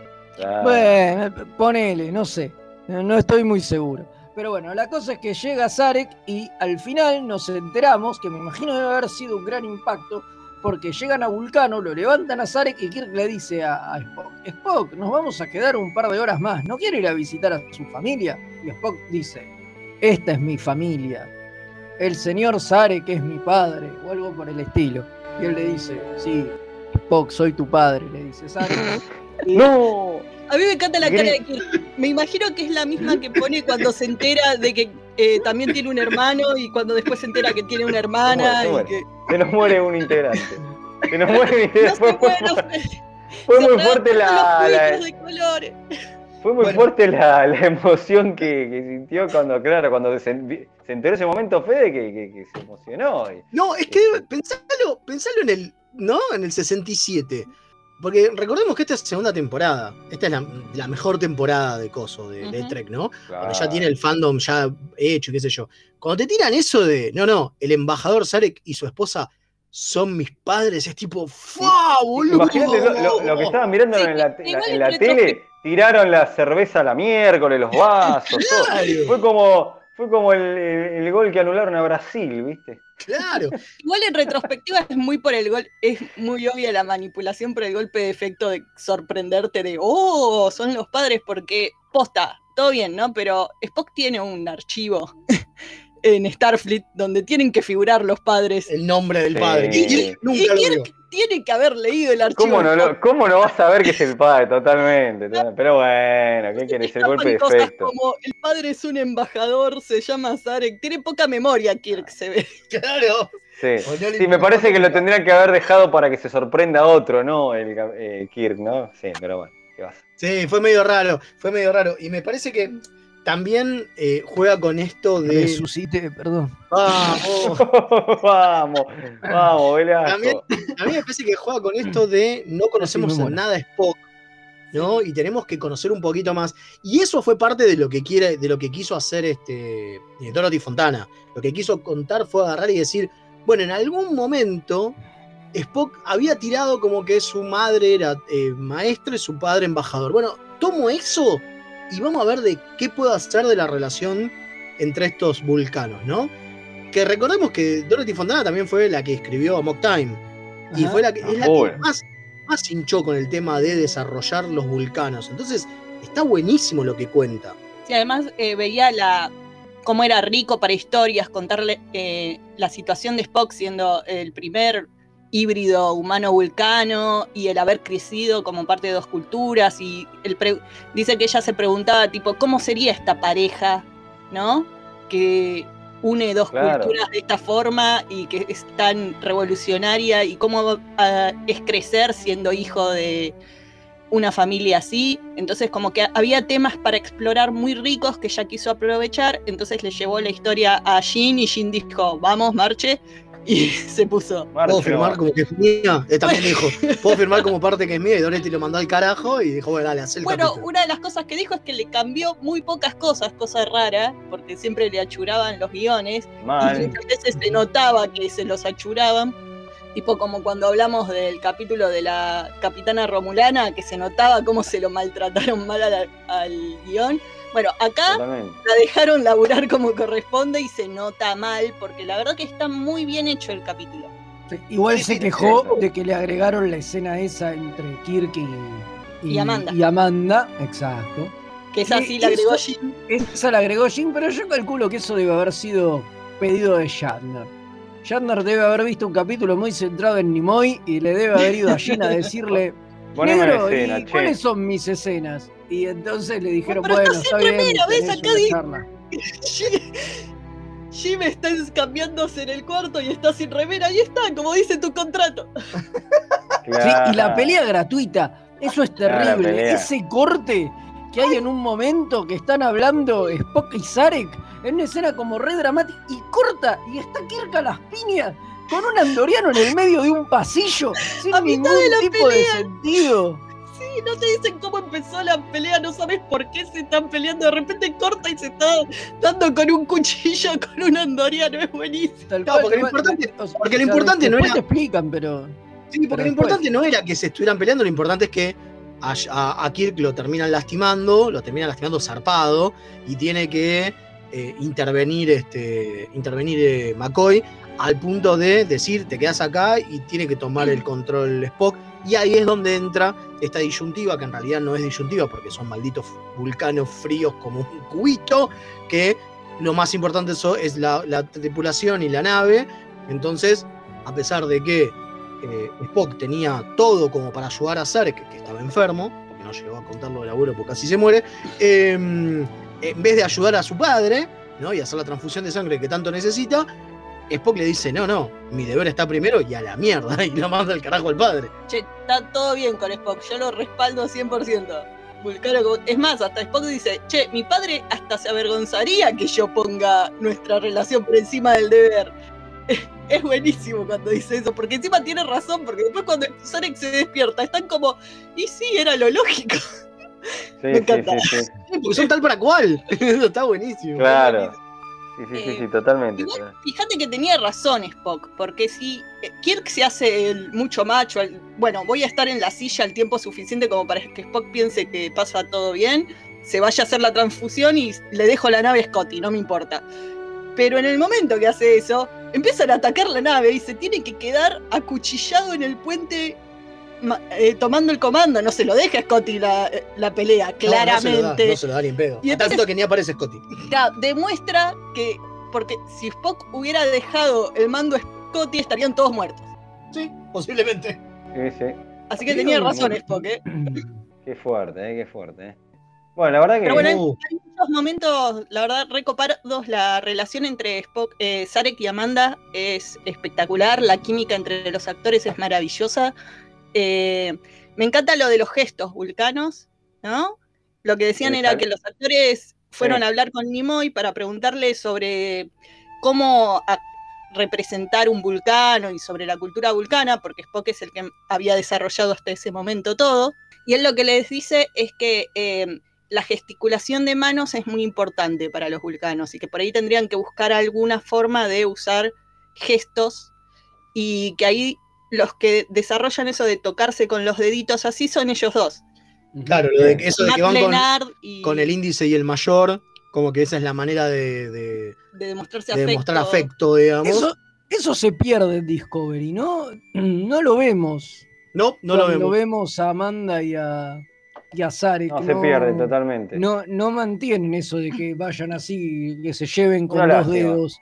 Bueno, ponele, no sé. No estoy muy seguro. Pero bueno, la cosa es que llega Zarek y al final nos enteramos, que me imagino debe haber sido un gran impacto, porque llegan a Vulcano, lo levantan a Zarek y Kirk le dice a, a, Spock, Spock, nos vamos a quedar un par de horas más, ¿no quiere ir a visitar a su familia? Y Spock dice, esta es mi familia, el señor Sare que es mi padre, o algo por el estilo. Y él le dice, sí, Spock, soy tu padre, le dice Sare. ¡No! A mí me encanta la cara de Kirk. Me imagino que es la misma que pone cuando se entera de que eh, también tiene un hermano y cuando después se entera que tiene una hermana. Se, y que... se nos muere un integrante. Se nos muere un integrante. fue, muy fuerte la, la... Fue muy fuerte la, emoción que, sintió cuando, claro, cuando se, enteró ese momento Fede que, se emocionó. No, es que pensalo, pensalo en el, ¿no? En el 67. Porque recordemos que esta es segunda temporada. Esta es la, mejor temporada de Coso, de, Trek, ¿no? Cuando ya tiene el fandom ya hecho, qué sé yo. Cuando te tiran eso de, no, no, el embajador Sarek y su esposa son mis padres, es tipo, ¡fa, boludo! Imagínate lo, que estaban mirando en la, en la tele tiraron la cerveza a la miércoles, los vasos, Fue como, fue como el, gol que anularon a Brasil, ¿viste? Claro. Igual en retrospectiva es muy por el gol, es muy obvia la manipulación por el golpe de efecto de sorprenderte de, oh, son los padres porque, posta, todo bien, ¿no? Pero Spock tiene un archivo en Starfleet donde tienen que figurar los padres. El nombre del padre. Y, nunca lo tiene que haber leído el archivo. ¿Cómo no, ¿cómo no vas a ver que es el padre? Totalmente. Pero bueno, ¿qué querés? El golpe de efecto. Como el padre es un embajador, se llama Zarek. Tiene poca memoria, Kirk, se ve. Claro. Sí, sí me parece que lo tendrían que haber dejado para que se sorprenda otro, ¿no? El eh, Kirk, ¿no? Sí, pero bueno. Sí, fue medio raro, fue medio raro. Y me parece que también eh, juega con esto de. Resucite, perdón. Vamos. vamos, vamos, También, a mí me parece que juega con esto de no conocemos en nada Spock, ¿no? Y tenemos que conocer un poquito más. Y eso fue parte de lo que quiere, de lo que quiso hacer este eh, Dorothy Fontana. Lo que quiso contar fue agarrar y decir, bueno, en algún momento Spock había tirado como que su madre era eh, maestra y su padre embajador. Bueno, tomo eso y vamos a ver de qué puedo hacer de la relación entre estos vulcanos, ¿no? Que recordemos que Dorothy Fontana también fue la que escribió Amok Time. Y fue la que, es la que más, más hinchó con el tema de desarrollar los vulcanos. Entonces, está buenísimo lo que cuenta. Sí, además eh, veía la cómo era rico para historias contarle eh, la situación de Spock siendo el primer híbrido humano-vulcano y el haber crecido como parte de dos culturas y el dice que ella se preguntaba tipo, ¿cómo sería esta pareja? ¿No? Que une dos culturas de esta forma y que es tan revolucionaria y cómo ah, es crecer siendo hijo de una familia así. Entonces como que había temas para explorar muy ricos que ella quiso aprovechar, entonces le llevó la historia a Jin y Jin dijo, vamos, marche, y se puso. Puedo firmar como que es mía. Él también dijo, puedo firmar como parte que es mía. Y Doretti lo mandó al carajo y dijo, bueno, dale, haz el Bueno, una de las cosas que dijo es que le cambió muy pocas cosas, cosa rara, porque siempre le achuraban los guiones. Y muchas veces se notaba que se los achuraban. Tipo como cuando hablamos del capítulo de la capitana Romulana, que se notaba cómo se lo maltrataron mal al guion bueno, acá la dejaron laburar como corresponde y se nota mal, porque la verdad que está muy bien hecho el capítulo. igual se quejó de que le agregaron la escena esa entre Kirk y, Amanda. Y Amanda, exacto. Que esa sí la agregó Jim. Esa la agregó Jim, pero yo calculo que eso debe haber sido pedido de Shatner. Shatner debe haber visto un capítulo muy centrado en Nimoy y le debe haber ido a Jim a decirle, ¿cuáles son mis escenas? Y entonces le dijeron, bueno, está bien. Remera, ¿ves? Acá Jim está cambiándose en el cuarto y está sin remera. Ahí está, como dice tu contrato. y la pelea gratuita. Eso es terrible. Ese corte que hay en un momento que están hablando Spock y Zarek en una escena como re dramática y corta y está Kirk a las piñas con un andoriano en el medio de un pasillo sin ningún tipo de sentido no te dicen cómo empezó la pelea, no sabes por qué se están peleando, de repente corta y se está dando con un cuchillo con un andoriano, es buenísimo. porque lo importante, porque lo importante no era. te explican, pero. Sí, porque lo importante no era que se estuvieran peleando, lo importante es que a, Kirk lo terminan lastimando, lo terminan lastimando zarpado, y tiene que eh, intervenir, este, intervenir eh, McCoy al punto de decir, te quedas acá y tiene que tomar el control Spock y ahí es donde entra esta disyuntiva, que en realidad no es disyuntiva porque son malditos vulcanos fríos como un cubito, que lo más importante es la, tripulación y la nave. Entonces, a pesar de que eh, Spock tenía todo como para ayudar a Sarek, que estaba enfermo, porque no llegó a contarlo de laburo porque casi se muere, em, en vez de ayudar a su padre ¿no? y hacer la transfusión de sangre que tanto necesita, Spock le dice, no, no, mi deber está primero y a la mierda, y lo manda al carajo al padre. Che, está todo bien con Spock, yo lo respaldo 100%. es más, hasta Spock dice, che, mi padre hasta se avergonzaría que yo ponga nuestra relación por encima del deber. Es buenísimo cuando dice eso, porque encima tiene razón, porque después cuando Sonic se despierta, están como, y sí, era lo lógico. Me encanta. porque son tal para cual. Eso está buenísimo. Claro. Sí, sí, sí, eh, totalmente. fíjate que tenía razón Spock, porque si eh, Kirk se hace mucho macho, bueno, voy a estar en la silla el tiempo suficiente como para que Spock piense que pasa todo bien, se vaya a hacer la transfusión y le dejo la nave a Scotty, no me importa. Pero en el momento que hace eso, empiezan a atacar la nave y se tiene que quedar acuchillado en el puente eh, tomando el comando, no se lo deja Scotty la, la pelea, claramente. No, se lo da, ni en pedo. Y tanto que ni aparece Scotty. demuestra que, porque si Spock hubiera dejado el mando a Scotty, estarían todos muertos. Sí, posiblemente. Así que tenía razón Spock, ¿eh? Qué fuerte, ¿eh? Qué fuerte, ¿eh? Bueno, la verdad que. Pero bueno, hay, muchos momentos, la verdad, recopados. La relación entre Spock, eh, Sarek y Amanda es espectacular. La química entre los actores es maravillosa. Eh, me encanta lo de los gestos vulcanos, ¿no? Lo que decían era que los actores fueron a hablar con Nimoy para preguntarle sobre cómo representar un vulcano y sobre la cultura vulcana, porque Spock es el que había desarrollado hasta ese momento todo. Y él lo que les dice es que eh, la gesticulación de manos es muy importante para los vulcanos y que por ahí tendrían que buscar alguna forma de usar gestos y que ahí los que desarrollan eso de tocarse con los deditos así son ellos dos. Claro, eso de que van con, el índice y el mayor, como que esa es la manera de, de, demostrarse afecto. demostrar afecto, digamos. Eso, se pierde en Discovery, ¿no? No lo vemos. No, no lo vemos. Lo vemos a Amanda y a, y a No, se pierde totalmente. No, no mantienen eso de que vayan así, que se lleven con los dedos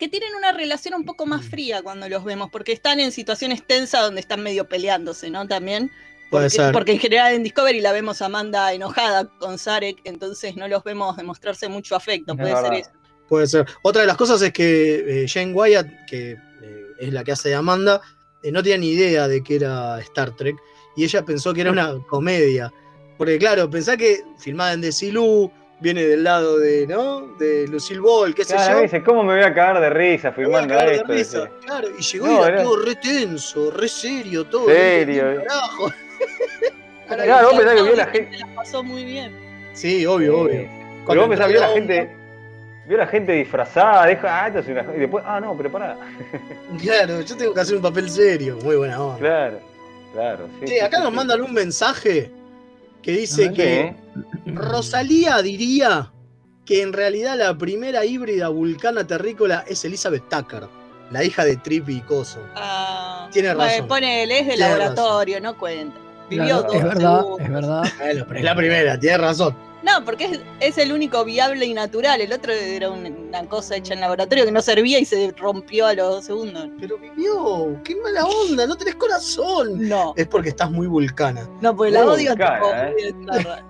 que tienen una relación un poco más fría cuando los vemos, porque están en situaciones tensas donde están medio peleándose, ¿no? También. Porque, Puede ser. porque en general en Discovery la vemos a Amanda enojada con Sarek, entonces no los vemos demostrarse mucho afecto, puede ser eso. Puede ser. Otra de las cosas es que eh, Jane Wyatt, que eh, es la que hace de Amanda, eh, no tenía ni idea de que era Star Trek y ella pensó que era una comedia. Porque claro, pensá que filmada en Desilu, viene del lado de, ¿no? De Lucille Ball, qué sé yo. dice, ¿cómo me voy a cagar de risa filmando esto? Claro, y llegó y era todo re tenso, re serio, todo. Serio. Carajo. claro, vos pensás que vio la gente. La pasó muy bien. Sí, obvio, obvio. Pero vos pensás que vio la gente. Vio la gente disfrazada, deja, ah, esto es una. Y después, ah, no, preparada. Claro, yo tengo que hacer un papel serio, muy buena onda. Claro, claro. Sí, sí acá nos mandan un mensaje que dice que Rosalía diría que en realidad la primera híbrida vulcana terrícola es Elizabeth Tucker, la hija de Trippy y Coso. Ah, Tiene razón. Pone él es de laboratorio, no cuenta. Vivió es verdad, es verdad. Bueno, pero es la primera, tiene razón. No, porque es, es, el único viable y natural. El otro era una cosa hecha en laboratorio que no servía y se rompió a los dos segundos. Pero vivió, qué mala onda, no tenés corazón. No. Es porque estás muy vulcana. No, porque la odio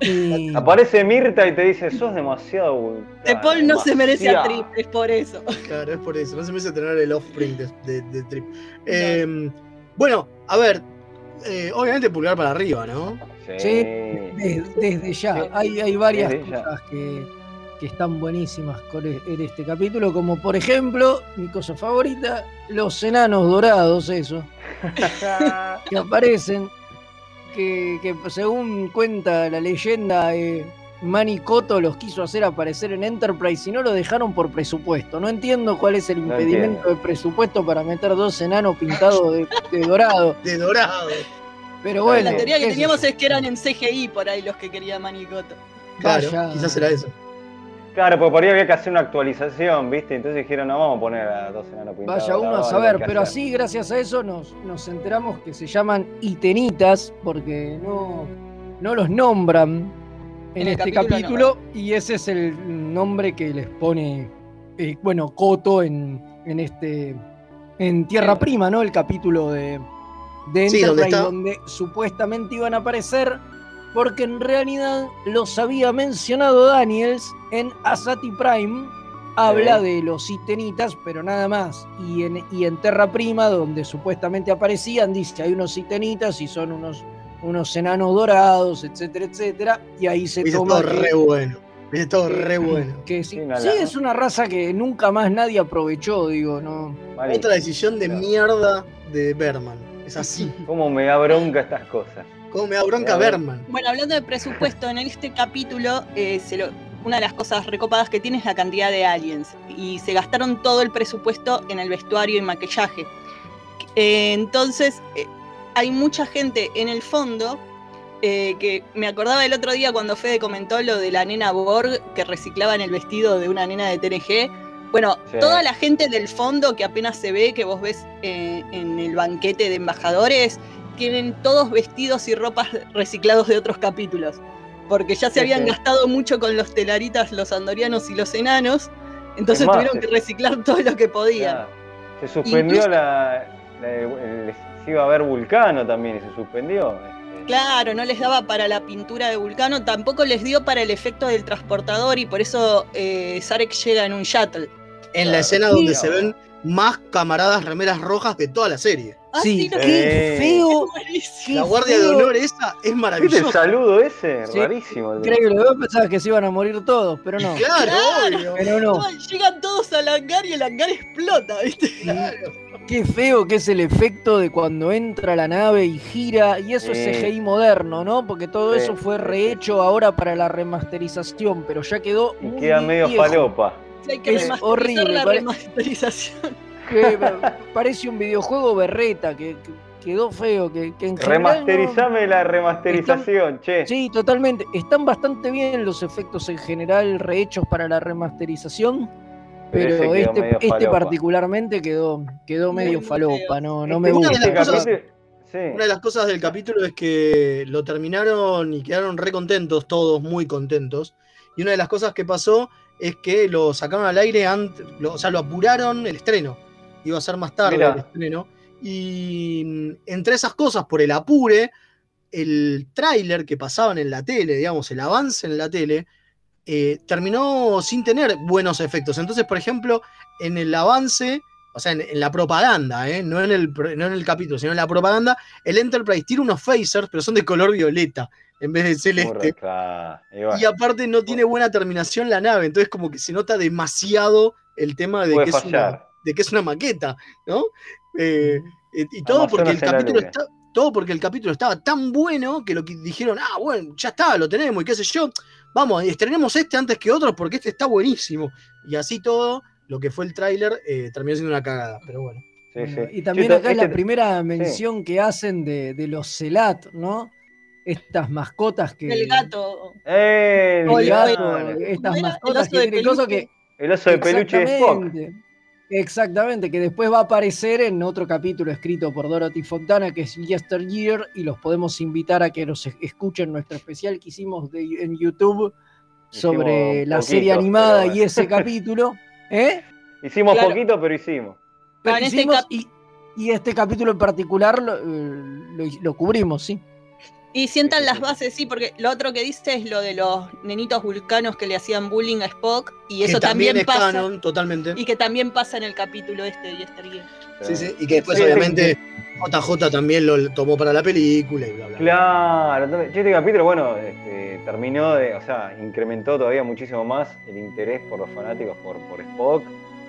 ¿eh? Aparece Mirta y te dice, sos demasiado vulcana. De Paul no se merece a Trip, es por eso. Claro, es por eso. No se merece tener el offspring de, de, Trip. Em, bueno, a ver, eh, obviamente pulgar para arriba, ¿no? Sí, desde, ya. Hay, hay varias cosas que, están buenísimas e, en este capítulo, como por ejemplo, mi cosa favorita, los enanos dorados, eso. que aparecen, que, según cuenta la leyenda, eh, Manny los quiso hacer aparecer en Enterprise y no lo dejaron por presupuesto. No entiendo cuál es el impedimento de presupuesto para meter dos enanos pintados de, de dorado. De dorado. Pero bueno. La teoría que teníamos es que eran en CGI por ahí los que quería Manicoto. Claro, quizás era eso. Claro, porque por ahí había que hacer una actualización, ¿viste? Entonces dijeron, no, vamos a poner a dos enanos pintados. Vaya uno a saber, pero así, gracias a eso, nos, nos enteramos que se llaman itenitas, porque no, no los nombran en, este capítulo, y ese es el nombre que les pone, eh, bueno, Coto en, en este, en Tierra Prima, ¿no? El capítulo de, de Enterprise donde supuestamente iban a aparecer, porque en realidad los había mencionado Daniels en Asati Prime. Habla de los itenitas, pero nada más. Y en, y en Terra Prima, donde supuestamente aparecían, dice hay unos itenitas y son unos, unos enanos dorados, etcétera, etcétera. Y ahí se toma. Todo re bueno. Es todo re bueno. Que sí, sí, es una raza que nunca más nadie aprovechó, digo, ¿no? Otra decisión de mierda de Berman. Es así. ¿Cómo me da bronca estas cosas? ¿Cómo me da bronca Berman? Bueno, hablando de presupuesto, en este capítulo eh, una de las cosas recopadas que tiene es la cantidad de aliens. Y se gastaron todo el presupuesto en el vestuario y maquillaje. Eh, entonces, eh, hay mucha gente en el fondo que me acordaba el otro día cuando Fede comentó lo de la nena Borg que reciclaba en el vestido de una nena de TNG bueno, toda la gente del fondo que apenas se ve, que vos ves eh, en el banquete de embajadores, tienen todos vestidos y ropas reciclados de otros capítulos. Porque ya se habían gastado mucho con los telaritas, los andorianos y los enanos, entonces tuvieron que reciclar todo lo que podían. Se suspendió la, Se iba a ver Vulcano también y se suspendió. Este. Claro, no les daba para la pintura de Vulcano, tampoco les dio para el efecto del transportador y por eso eh, Sarek llega en un shuttle en la escena donde se ven más camaradas remeras rojas de toda la serie. Ah, sí, qué feo. la guardia de honor esa es maravillosa. ¿Viste el saludo ese? Rarísimo. Increíble, vos pensabas que se iban a morir todos, pero no. Claro, pero no. Llegan todos al hangar y el hangar explota, ¿viste? Claro. Qué feo que es el efecto de cuando entra la nave y gira, y eso es CGI moderno, ¿no? Porque todo eso fue rehecho ahora para la remasterización, pero ya quedó. Y queda medio falopa es horrible. La remasterización. parece un videojuego berreta que, quedó feo. Que, que Remasterizame la remasterización, che. Sí, totalmente. Están bastante bien los efectos en general rehechos para la remasterización. Pero este, este particularmente quedó, quedó medio falopa, no, no me gusta. Una de las cosas del capítulo es que lo terminaron y quedaron re contentos, todos muy contentos. Y una de las cosas que pasó es que lo sacaron al aire, antes, o sea, lo apuraron el estreno. Iba a ser más tarde el estreno. Y mm, entre esas cosas, por el apure, el tráiler que pasaban en la tele, digamos, el avance en la tele, eh, terminó sin tener buenos efectos. Entonces, por ejemplo, en el avance, o sea, en, la propaganda, ¿eh? no, en el, no en el capítulo, sino en la propaganda, el Enterprise tiene unos phasers, pero son de color violeta en vez de celeste. Y, aparte no tiene buena terminación la nave, entonces como que se nota demasiado el tema de, que es, una, de que es una maqueta, ¿no? Eh, y, todo porque el capítulo está, todo porque el capítulo estaba tan bueno que lo que dijeron, ah, bueno, ya está, lo tenemos y qué sé yo, vamos, estrenemos este antes que otros porque este está buenísimo. Y así todo, lo que fue el tráiler eh, terminó siendo una cagada, pero bueno. Y también acá es la este primera mención que hacen de, de los Celat, ¿no? estas mascotas que. El gato. el, gato, estas mascotas que tiene cosas que. El oso de peluche de Spock. Exactamente, que después va a aparecer en otro capítulo escrito por Dorothy Fontana, que es Yesteryear, y los podemos invitar a que nos escuchen nuestro especial que hicimos en YouTube sobre la serie animada y ese capítulo. ¿eh? Hicimos poquito, pero hicimos. Este y, este capítulo en particular lo cubrimos, sí. Y sientan las bases, sí, porque lo otro que dice es lo de los nenitos vulcanos que le hacían bullying a Spock, y eso también, pasa. totalmente. Y que también pasa en el capítulo este de Yesteryear. Sí, sí, y que después obviamente JJ también lo tomó para la película y bla, bla. Claro, este capítulo, bueno, este, terminó de, o sea, incrementó todavía muchísimo más el interés por los fanáticos por, por Spock,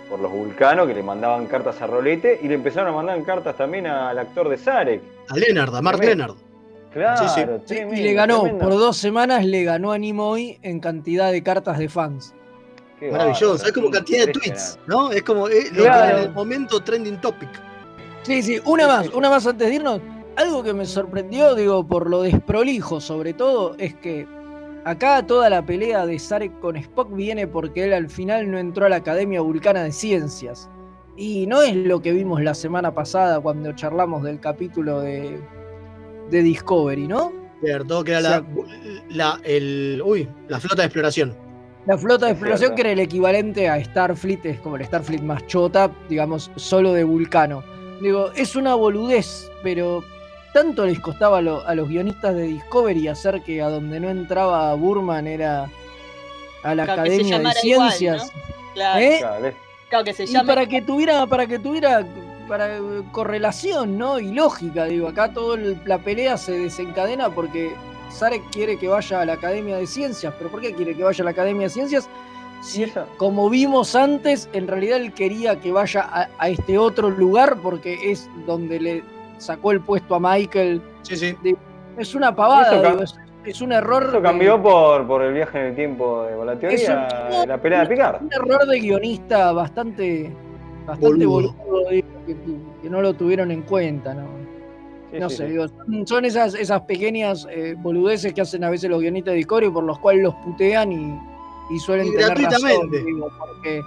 por los vulcanos que le mandaban cartas a Rolete, y le empezaron a mandar cartas también al actor de Zarek. A Leonard, a Mark Leonard. Claro, y le ganó, por dos semanas le ganó a Nimoy en cantidad de cartas de fans. Maravilloso, es como cantidad de tweets, ¿no? Es como eh, en el momento trending topic. Sí, sí, una más, una más antes de irnos. Algo que me sorprendió, digo, por lo desprolijo sobre todo, es que acá toda la pelea de Sarek con Spock viene porque él al final no entró a la Academia Vulcana de Ciencias. Y no es lo que vimos la semana pasada cuando charlamos del capítulo de de Discovery, ¿no? Cierto, que era la, el, uy, la flota de exploración. La flota de exploración que era el equivalente a Starfleet, es como el Starfleet más chota, digamos, solo de Vulcano. Digo, es una boludez, pero tanto les costaba a, los guionistas de Discovery hacer que a donde no entraba Burman era a la Academia de Ciencias. Claro. ¿Eh? Claro, que se llama... Y para que tuviera, para que tuviera para eh, correlación, ¿no? Y lógica, digo, acá toda la pelea se desencadena porque Sarek quiere que vaya a la Academia de Ciencias, pero ¿por qué quiere que vaya a la Academia de Ciencias? Si, como vimos antes, en realidad él quería que vaya a, este otro lugar porque es donde le sacó el puesto a Michael. Sí, sí. es una pavada, es, un error. Eso cambió por, por el viaje en el tiempo de la teoría, la pelea de Picard. Un error de guionista bastante bastante boludo, que, no lo tuvieron en cuenta, ¿no? no sé, Digo, son, esas, esas pequeñas eh, boludeces que hacen a veces los guionistas de Discovery por los cuales los putean y, suelen tener gratuitamente. Razón,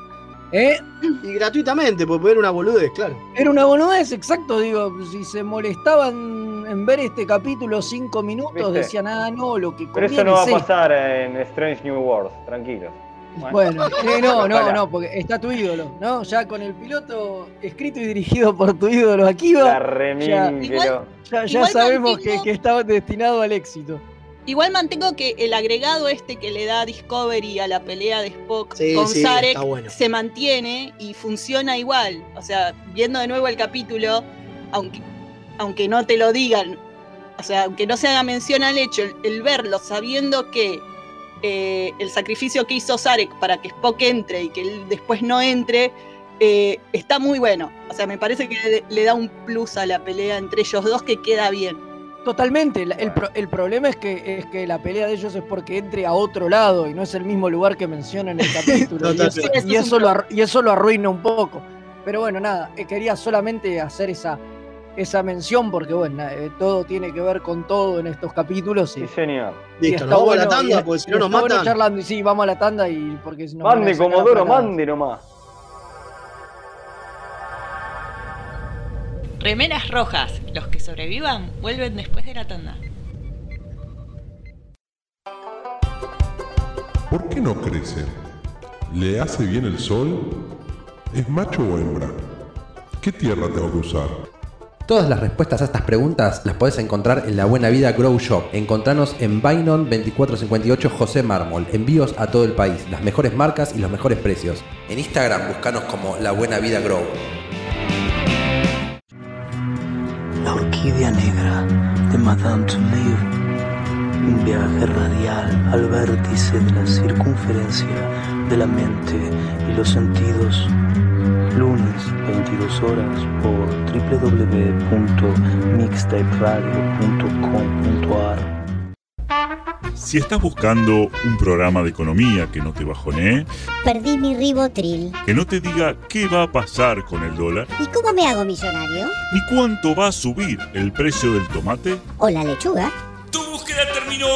¿eh? Y gratuitamente, porque era una boludez, claro. Era una boludez, exacto, digo, si se molestaban en ver este capítulo cinco minutos, decían, ah, no, lo que Pero eso no va a pasar en Strange New World, tranquilos. Bueno, eh, no, no, no, porque está tu ídolo, ¿no? Ya con el piloto escrito y dirigido por tu ídolo Akiva. Ya, ya, ya sabemos que, que estaba destinado al éxito. Igual mantengo que el agregado este que le da Discovery a la pelea de Spock con Sarek se mantiene y funciona igual. O sea, viendo de nuevo el capítulo, aunque, aunque no te lo digan, o sea, aunque no se haga mención al hecho, el verlo sabiendo que eh, el sacrificio que hizo Sarek para que Spock entre y que él después no entre, eh, está muy bueno. O sea, me parece que le, da un plus a la pelea entre ellos dos que queda bien. Totalmente. El, problema es que, es que la pelea de ellos es porque entre a otro lado y no es el mismo lugar que menciona en el capítulo. y, eso, lo, y eso lo arruina un poco. Pero bueno, nada, eh, quería solamente hacer esa, esa mención porque bueno, eh, todo tiene que ver con todo en estos capítulos. Y, sí, señor. Listo, nos vamos a la tanda, porque si no nos matan. charlando, y sí, vamos a la tanda y porque si no. Mande, Comodoro, mande nomás. Remeras rojas. Los que sobrevivan vuelven después de la tanda. ¿Por qué no crece? ¿Le hace bien el sol? ¿Es macho o hembra? ¿Qué tierra tengo que usar? Todas las respuestas a estas preguntas las podés encontrar en La Buena Vida Grow Shop. Encontranos en Bainon 2458 José Mármol. Envíos a todo el país, las mejores marcas y los mejores precios. En Instagram buscanos como La Buena Vida Grow. La orquídea negra de Madame. Un viaje radial al vértice de la circunferencia de la mente y los sentidos lunes 22 horas por www.mixtaperadio.com.ar. Si estás buscando un programa de economía que no te bajonee, Perdí mi ribotril. que no te diga qué va a pasar con el dólar, ¿Y cómo me hago millonario? ni cuánto va a subir el precio del tomate, ¿O la lechuga? ¡Tu búsqueda terminó!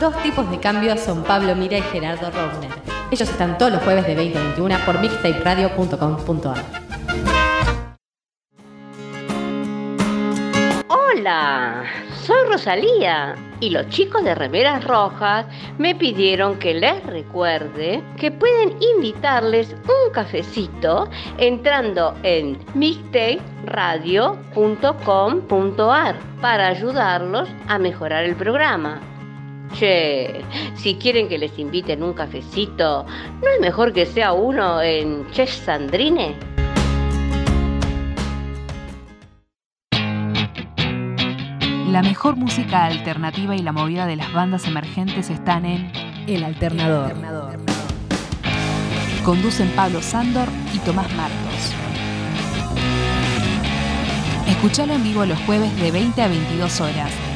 Dos tipos de cambios son Pablo Mira y Gerardo Rovner. Ellos están todos los jueves de 20 a 21 por mixtaperadio.com.ar. Hola, soy Rosalía y los chicos de Remeras Rojas me pidieron que les recuerde que pueden invitarles un cafecito entrando en mixtaperadio.com.ar para ayudarlos a mejorar el programa. Che, si quieren que les inviten un cafecito, ¿no es mejor que sea uno en Chef Sandrine? La mejor música alternativa y la movida de las bandas emergentes están en El Alternador. Conducen Pablo Sándor y Tomás Martos. Escuchalo en vivo los jueves de 20 a 22 horas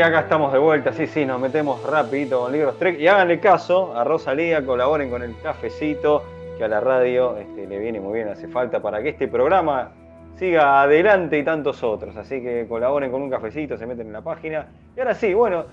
Y acá estamos de vuelta, sí, sí, nos metemos rapidito con Libros Trek. Y háganle caso a Rosalía, colaboren con el cafecito, que a la radio este, le viene muy bien, hace falta para que este programa siga adelante y tantos otros. Así que colaboren con un cafecito, se meten en la página. Y ahora sí, bueno,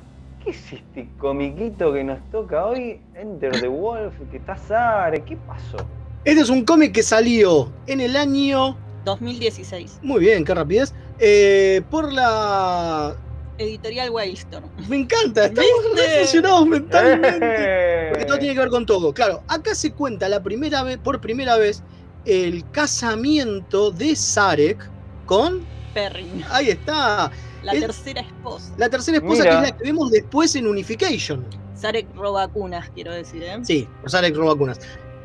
¿qué es este comiquito que nos toca hoy? Enter the Wolf, que está Sare, ¿qué pasó? Este es un cómic que salió en el año. 2016. Muy bien, qué rapidez. eh, por la. Editorial Wildstorm. Me encanta, estamos ¿Viste? relacionados mentalmente. ¡Eh! Porque todo tiene que ver con todo. Claro, acá se cuenta la primera vez, por primera vez, el casamiento de Sarek con. Perrin. Ahí está. La Es tercera esposa. La tercera esposa Mira. que es la que vemos después en Unification. Sarek roba cunas, quiero decir, ¿eh? Sí, Sarek roba vacunas.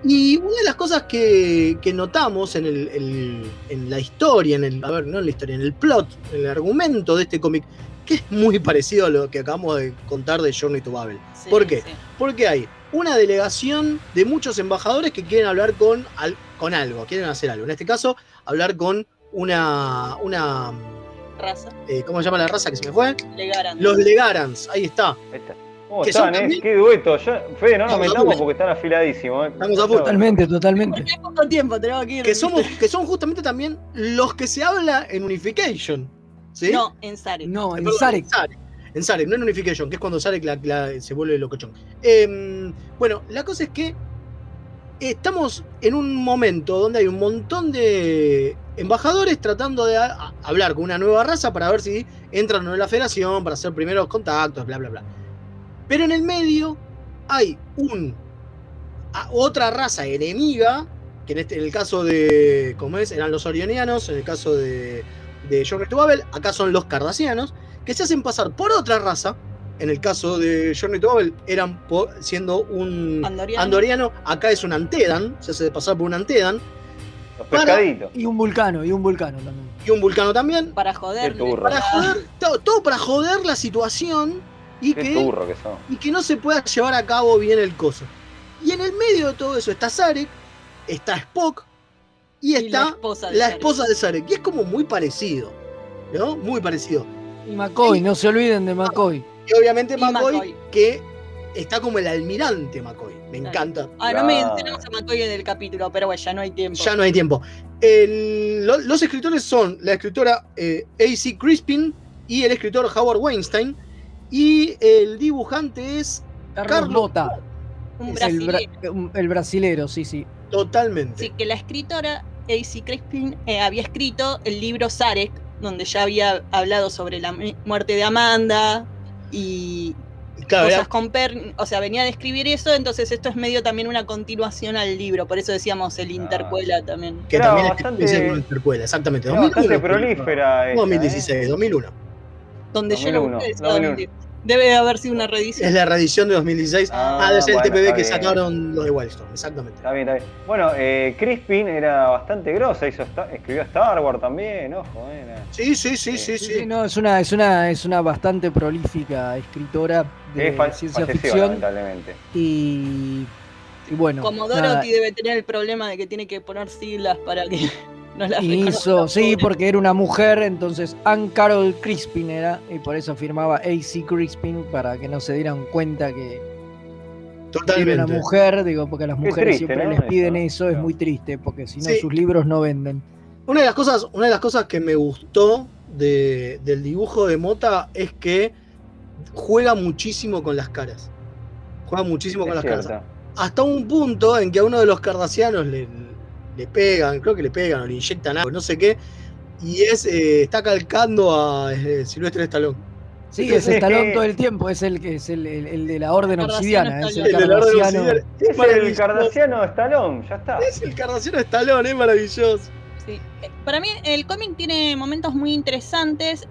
Y una de las cosas que, que notamos en, el, el- en la historia, en el, a ver, no en la historia, en el plot, en el argumento de este cómic, que es muy parecido a lo que acabamos de contar de Journey to Babel. Sí, ¿Por qué? sí. Porque hay una delegación de muchos embajadores que quieren hablar con, al- con algo, quieren hacer algo. En este caso, hablar con una, una Raza. eh, ¿cómo se llama la raza que se me fue? Legaran. Los Legarans, ahí está. ¿Cómo Que están, eh? Qué dueto. Ya- Fede, no nos metamos porque están afiladísimos. eh. Estamos a. Totalmente, totalmente. Tiempo, tenemos que ir. Que, somos, que son justamente también los que se habla en Unification. ¿Sí? No, en Sarek. No, en Perdón, Sarek. En Sarek, no en Unification, que es cuando Sarek la- la- se vuelve locochón. Em, bueno, la cosa es que estamos en un momento donde hay un montón de embajadores tratando de a- a- hablar con una nueva raza para ver si entran o no en la federación, para hacer primeros contactos, bla, bla, bla. Pero en el medio hay un, a- otra raza enemiga, que en, este, en el caso de, como es, eran los orionianos, en el caso de, de to Babel, acá son los cardasianos, que se hacen pasar por otra raza. En el caso de to Babel eran siendo un Andoriano. andoriano, acá es un antedan, se hace pasar por un antedan, Los para- pescaditos. Y un vulcano, y un vulcano también. y un vulcano también, Para joder. Para joder, todo, todo para joder la situación y que, turro que son. y que no se pueda llevar a cabo bien el coso. Y en el medio de todo eso está Sarek, está Spock y Y está la esposa de la Sarek. esposa de Sarek. Y es como muy parecido, ¿no? Muy parecido. Y McCoy, no se olviden de McCoy. Y obviamente Y McCoy, McCoy. que está como el almirante McCoy. Me encanta. Ah, no mencionamos a McCoy en el capítulo, pero bueno, ya no hay tiempo. Ya no hay tiempo. los escritores son la escritora eh, A.C. Crispin y el escritor Howard Weinstein. Y el dibujante es Carlos, Mota. Un el, brasilero, sí, sí. Totalmente. Sí, que la escritora A.C. Crispin eh, había escrito el libro Zarek, donde ya había hablado sobre la muerte de Amanda y cosas con Per, o sea, venía a describir eso, entonces esto es medio también una continuación al libro, por eso decíamos el intercuela también. Que también bastante, es intercuela, exactamente. 2001, prolífera. 2016, 2001. Donde yo lo busqué, Debe haber sido una reedición. Es la reedición de 2016. Ah, ah debe ser el TPB que sacaron los de Wildstorm, exactamente. Está bien, está bien. Bueno, eh, Crispin era bastante grosa, hizo, escribió Star Wars también, ojo. Sí, sí, sí, sí, sí, no, es una, es una, es una bastante prolífica escritora de ciencia ficción. Lamentablemente. Y, y bueno. Como Dorothy debe tener el problema de que tiene que poner siglas para que hizo, sí, porque era una mujer, entonces Ann Carol Crispin era, y por eso firmaba AC Crispin para que no se dieran cuenta que era una mujer, digo, porque a las mujeres siempre les piden eso, es muy triste, porque si no sus libros no venden. Una de las cosas, una de las cosas que me gustó del dibujo de Mota es que juega muchísimo con las caras. Juega muchísimo con las caras. Hasta un punto en que a uno de los cardasianos le, le pegan, creo que le pegan o le inyectan algo, no sé qué, y es eh, está calcando a eh, Silvestre Stallone. Sí, es Stallone todo el tiempo, es el que es el, el, de la Orden Obsidiana, es el, Cardasiano. Es el Stallone, ya está. Es el Cardasiano Stallone, es maravilloso. Sí. Eh, para mí el cómic tiene momentos muy interesantes.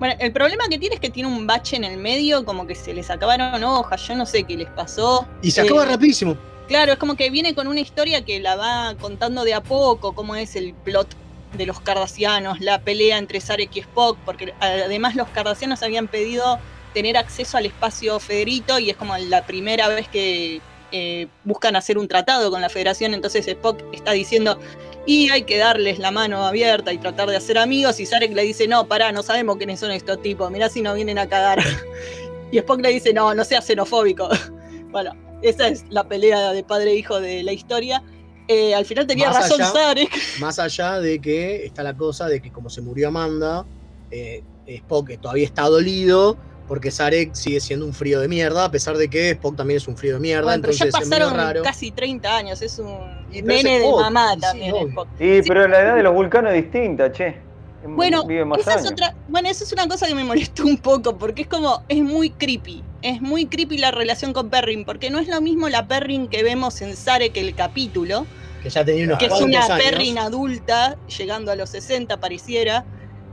bueno, el problema que tiene es que tiene un bache en el medio, como que se les acabaron hojas, yo no sé qué les pasó. Y se acaba rapidísimo. Claro, es como que viene con una historia que la va contando de a poco, cómo es el plot de los cardasianos, la pelea entre Sarek y Spock, porque además los cardasianos habían pedido tener acceso al espacio Federito y es como la primera vez que eh, buscan hacer un tratado con la Federación, entonces Spock está diciendo, y hay que darles la mano abierta y tratar de hacer amigos, y Sarek le dice, no, pará, no sabemos quiénes son estos tipos, mirá si no vienen a cagar. y Spock le dice, no, no seas xenofóbico. bueno, esa es la pelea de padre e hijo de la historia. Eh, al final tenía razón Sarek. Más allá de que está la cosa de que como se murió Amanda, eh, Spock todavía está dolido porque Sarek sigue siendo un frío de mierda, a pesar de que Spock también es un frío de mierda. entonces ya pasaron casi 30 años, es un nene de mamá también. Sí, pero la edad de los vulcanos es distinta, che. Bueno, esa es otra, bueno, eso es una cosa que me molestó un poco, porque es como, es muy creepy. Es muy creepy la relación con Perrin, porque no es lo mismo la Perrin que vemos en que el capítulo, que ya tenía unos que es una Perrin adulta, llegando a los 60 pareciera,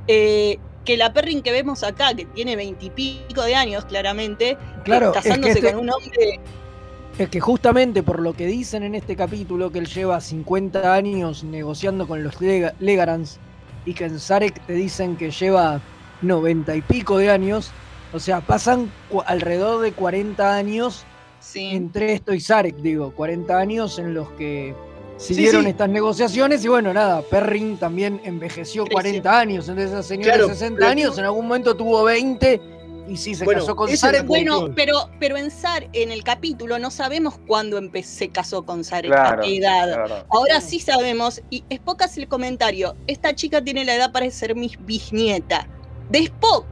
eh, que la Perrin que vemos acá, que tiene veintipico de años claramente, claro, casándose este con un hombre es que justamente por lo que dicen en este capítulo, que él lleva 50 años negociando con los Legarans y que en Zarek te dicen que lleva 90 y pico de años, o sea, pasan alrededor de 40 años entre esto y Zarek, digo, 40 años en los que siguieron estas negociaciones y bueno, nada, Perrin también envejeció 40 años, entonces esa señora de 60 años en algún momento tuvo 20 y sí, se casó con Sarek. Bueno, pero, pero en Sar, en el capítulo, no sabemos cuándo se casó con Sarek, a qué edad. Ahora sí sabemos, y Spock hace el comentario: esta chica tiene la edad para ser mi bisnieta. De Spock.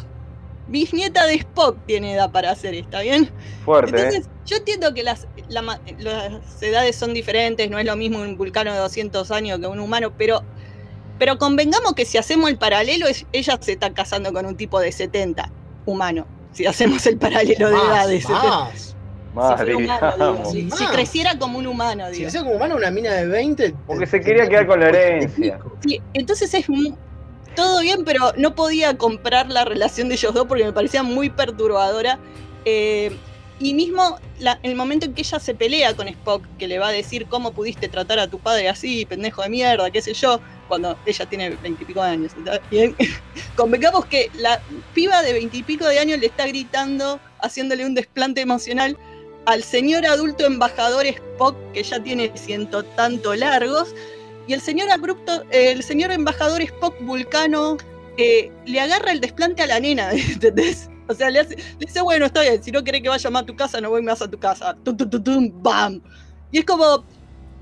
Bisnieta de Spock tiene edad para hacer, ¿está bien? Fuerte. ¿eh? Entonces, yo entiendo que las, las edades son diferentes, no es lo mismo un vulcano de 200 años que un humano, pero pero convengamos que si hacemos el paralelo, ella se está casando con un tipo de 70 humano, si hacemos el paralelo de edades. Más, más. si, creciera como un humano. Si creciera como humano, una mina de 20. Porque se quería quedar con la herencia. Sí, entonces es todo bien, pero no podía comprar la relación de ellos dos porque me parecía muy perturbadora. Eh, y mismo el momento en que ella se pelea con Spock, que le va a decir cómo pudiste tratar a tu padre así, pendejo de mierda, qué sé yo, cuando ella tiene veintipico de años. Bien, que la piba de veintipico de años le está gritando, haciéndole un desplante emocional al señor adulto embajador Spock, que ya tiene ciento tanto largos, y el señor abrupto, el señor embajador Spock vulcano eh, le agarra el desplante a la nena, ¿entendés? O sea, le, dice, bueno, está bien, si no querés que vaya más a tu casa, no voy más a tu casa. Tum, tum, tum, ¡Bam! Y es como,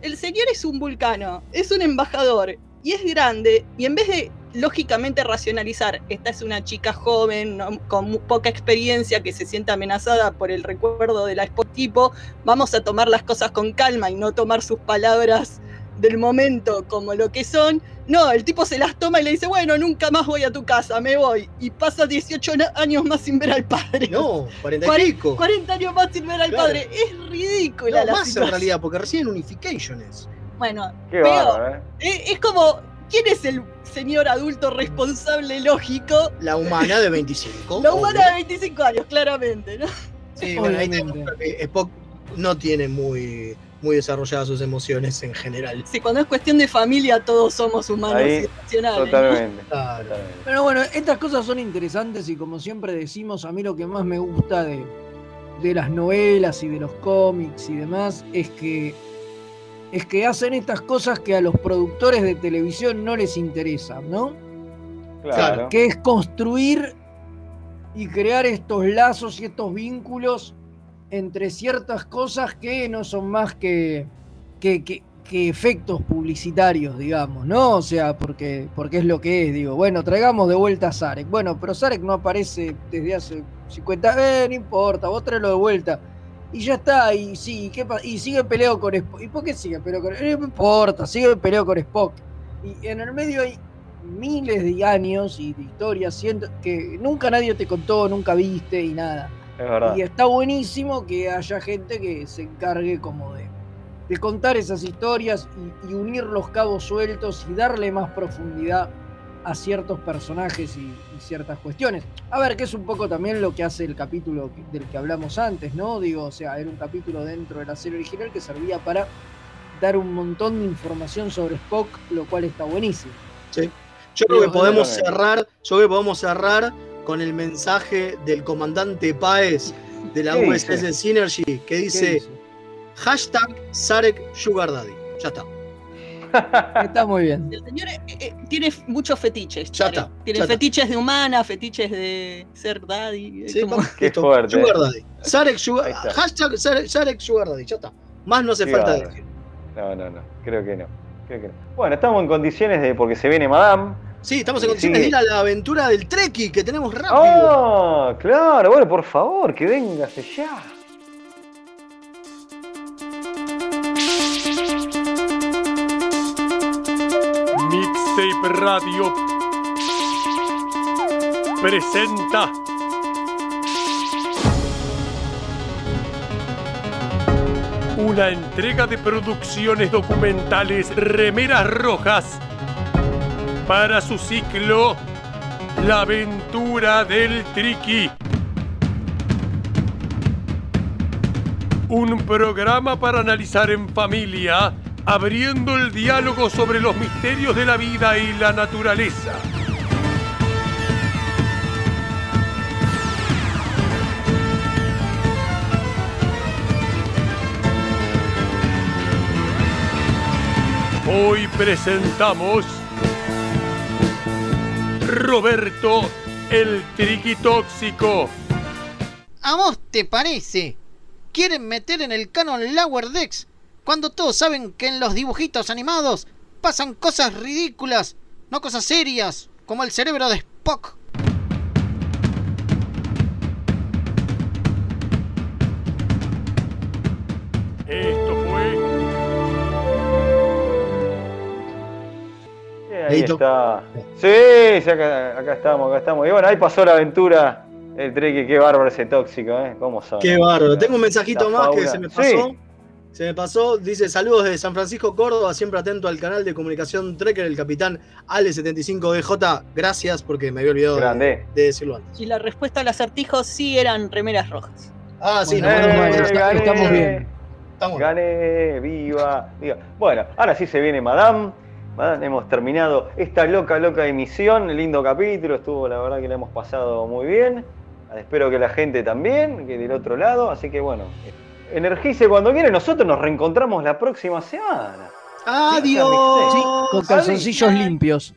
el señor es un vulcano, es un embajador, y es grande, y en vez de lógicamente racionalizar, esta es una chica joven, con poca experiencia, que se siente amenazada por el recuerdo de la tipo, vamos a tomar las cosas con calma y no tomar sus palabras del momento como lo que son. No, el tipo se las toma y le dice, bueno, nunca más voy a tu casa, me voy. Y pasa 18 años más sin ver al padre. No, 40 y 40 años más sin ver al padre. Es ridícula no, más en realidad, porque recién Unification es. Bueno, ¿eh? es como ¿Quién es el señor adulto responsable lógico? La humana de 25. La humana de 25 años, claramente, ¿no? Sí, bueno, ahí que Spock no tiene muy, muy desarrolladas sus emociones en general. Sí, cuando es cuestión de familia, todos somos humanos y emocionales. Totalmente. Pero bueno, estas cosas son interesantes y como siempre decimos, a mí lo que más me gusta de, de las novelas y de los cómics y demás es que es que hacen estas cosas que a los productores de televisión no les interesan, ¿no? Claro. Que es construir y crear estos lazos y estos vínculos entre ciertas cosas que no son más que, que, efectos publicitarios, digamos, ¿no? O sea, porque, porque es lo que es, digo, bueno, traigamos de vuelta a Sarek. Bueno, pero Sarek no aparece desde hace 50, eh, no importa, vos traelo de vuelta y ya está, y sí, ¿qué y sigue peleado con Spock. ¿Y por qué sigue peleado con Spock? No importa, sigue peleado con Spock. Y en el medio hay miles de años y de historias que nunca nadie te contó, nunca viste y nada. Es verdad. Y está buenísimo que haya gente que se encargue como de, de contar esas historias y unir los cabos sueltos y darle más profundidad a ciertos personajes y, ciertas cuestiones. A ver, que es un poco también lo que hace el capítulo del que hablamos antes, ¿no? Digo, o sea, era un capítulo dentro de la serie original que servía para dar un montón de información sobre Spock, lo cual está buenísimo. Sí. Yo creo que podemos cerrar, yo creo que podemos cerrar con el mensaje del comandante Páez de la USS Synergy que dice hashtag Sarek Sugar Daddy. Ya está. Está muy bien. El señor eh, eh, tiene muchos fetiches. Tiene fetiches de humana, fetiches de ser daddy. Sí, Qué fuerte. Sugar daddy. Sarek Sugar, hashtag Sarek Sugar Daddy. Ya está. Más no hace falta decir. No, no, no. Creo que no. Creo que no. Bueno, estamos en condiciones de. porque se viene Madame. Sí, estamos en condiciones de ir a la aventura del Treki que tenemos rápido. ¡Oh! Claro, bueno, por favor, que vengase ya. Mixtape Radio presenta una entrega de producciones documentales Remeras Rojas para su ciclo La aventura del Triqui. Un programa para analizar en familia abriendo el diálogo sobre los misterios de la vida y la naturaleza. Hoy presentamos Roberto el Triquitóxico. ¿A vos te parece? ¿Quieren meter en el canon Lower Decks cuando todos saben que en los dibujitos animados pasan cosas ridículas, no cosas serias, como el cerebro de Spock. Esto ahí está. Sí, sí acá, estamos, acá estamos. Y bueno, ahí pasó la aventura. El treque, qué bárbaro ese tóxico, ¿eh? ¿Cómo sabe? Qué bárbaro. Tengo un mensajito más que se me pasó. Se me pasó, dice saludos de San Francisco, Córdoba, siempre atento al canal de comunicación Trekker, el capitán Ale75DJ. Gracias porque me había olvidado de, decirlo antes. Y la respuesta al acertijo sí eran remeras rojas. Ah, sí, no, estamos bien. gané, viva, viva. Bueno, ahora sí se viene Madame. Hemos terminado esta loca, loca emisión. Lindo capítulo, estuvo la verdad que le hemos pasado muy bien. Espero que la gente también, que del otro lado. Así que bueno, energice cuando quiere. Nosotros nos reencontramos la próxima semana. Adiós. con calzoncillos limpios.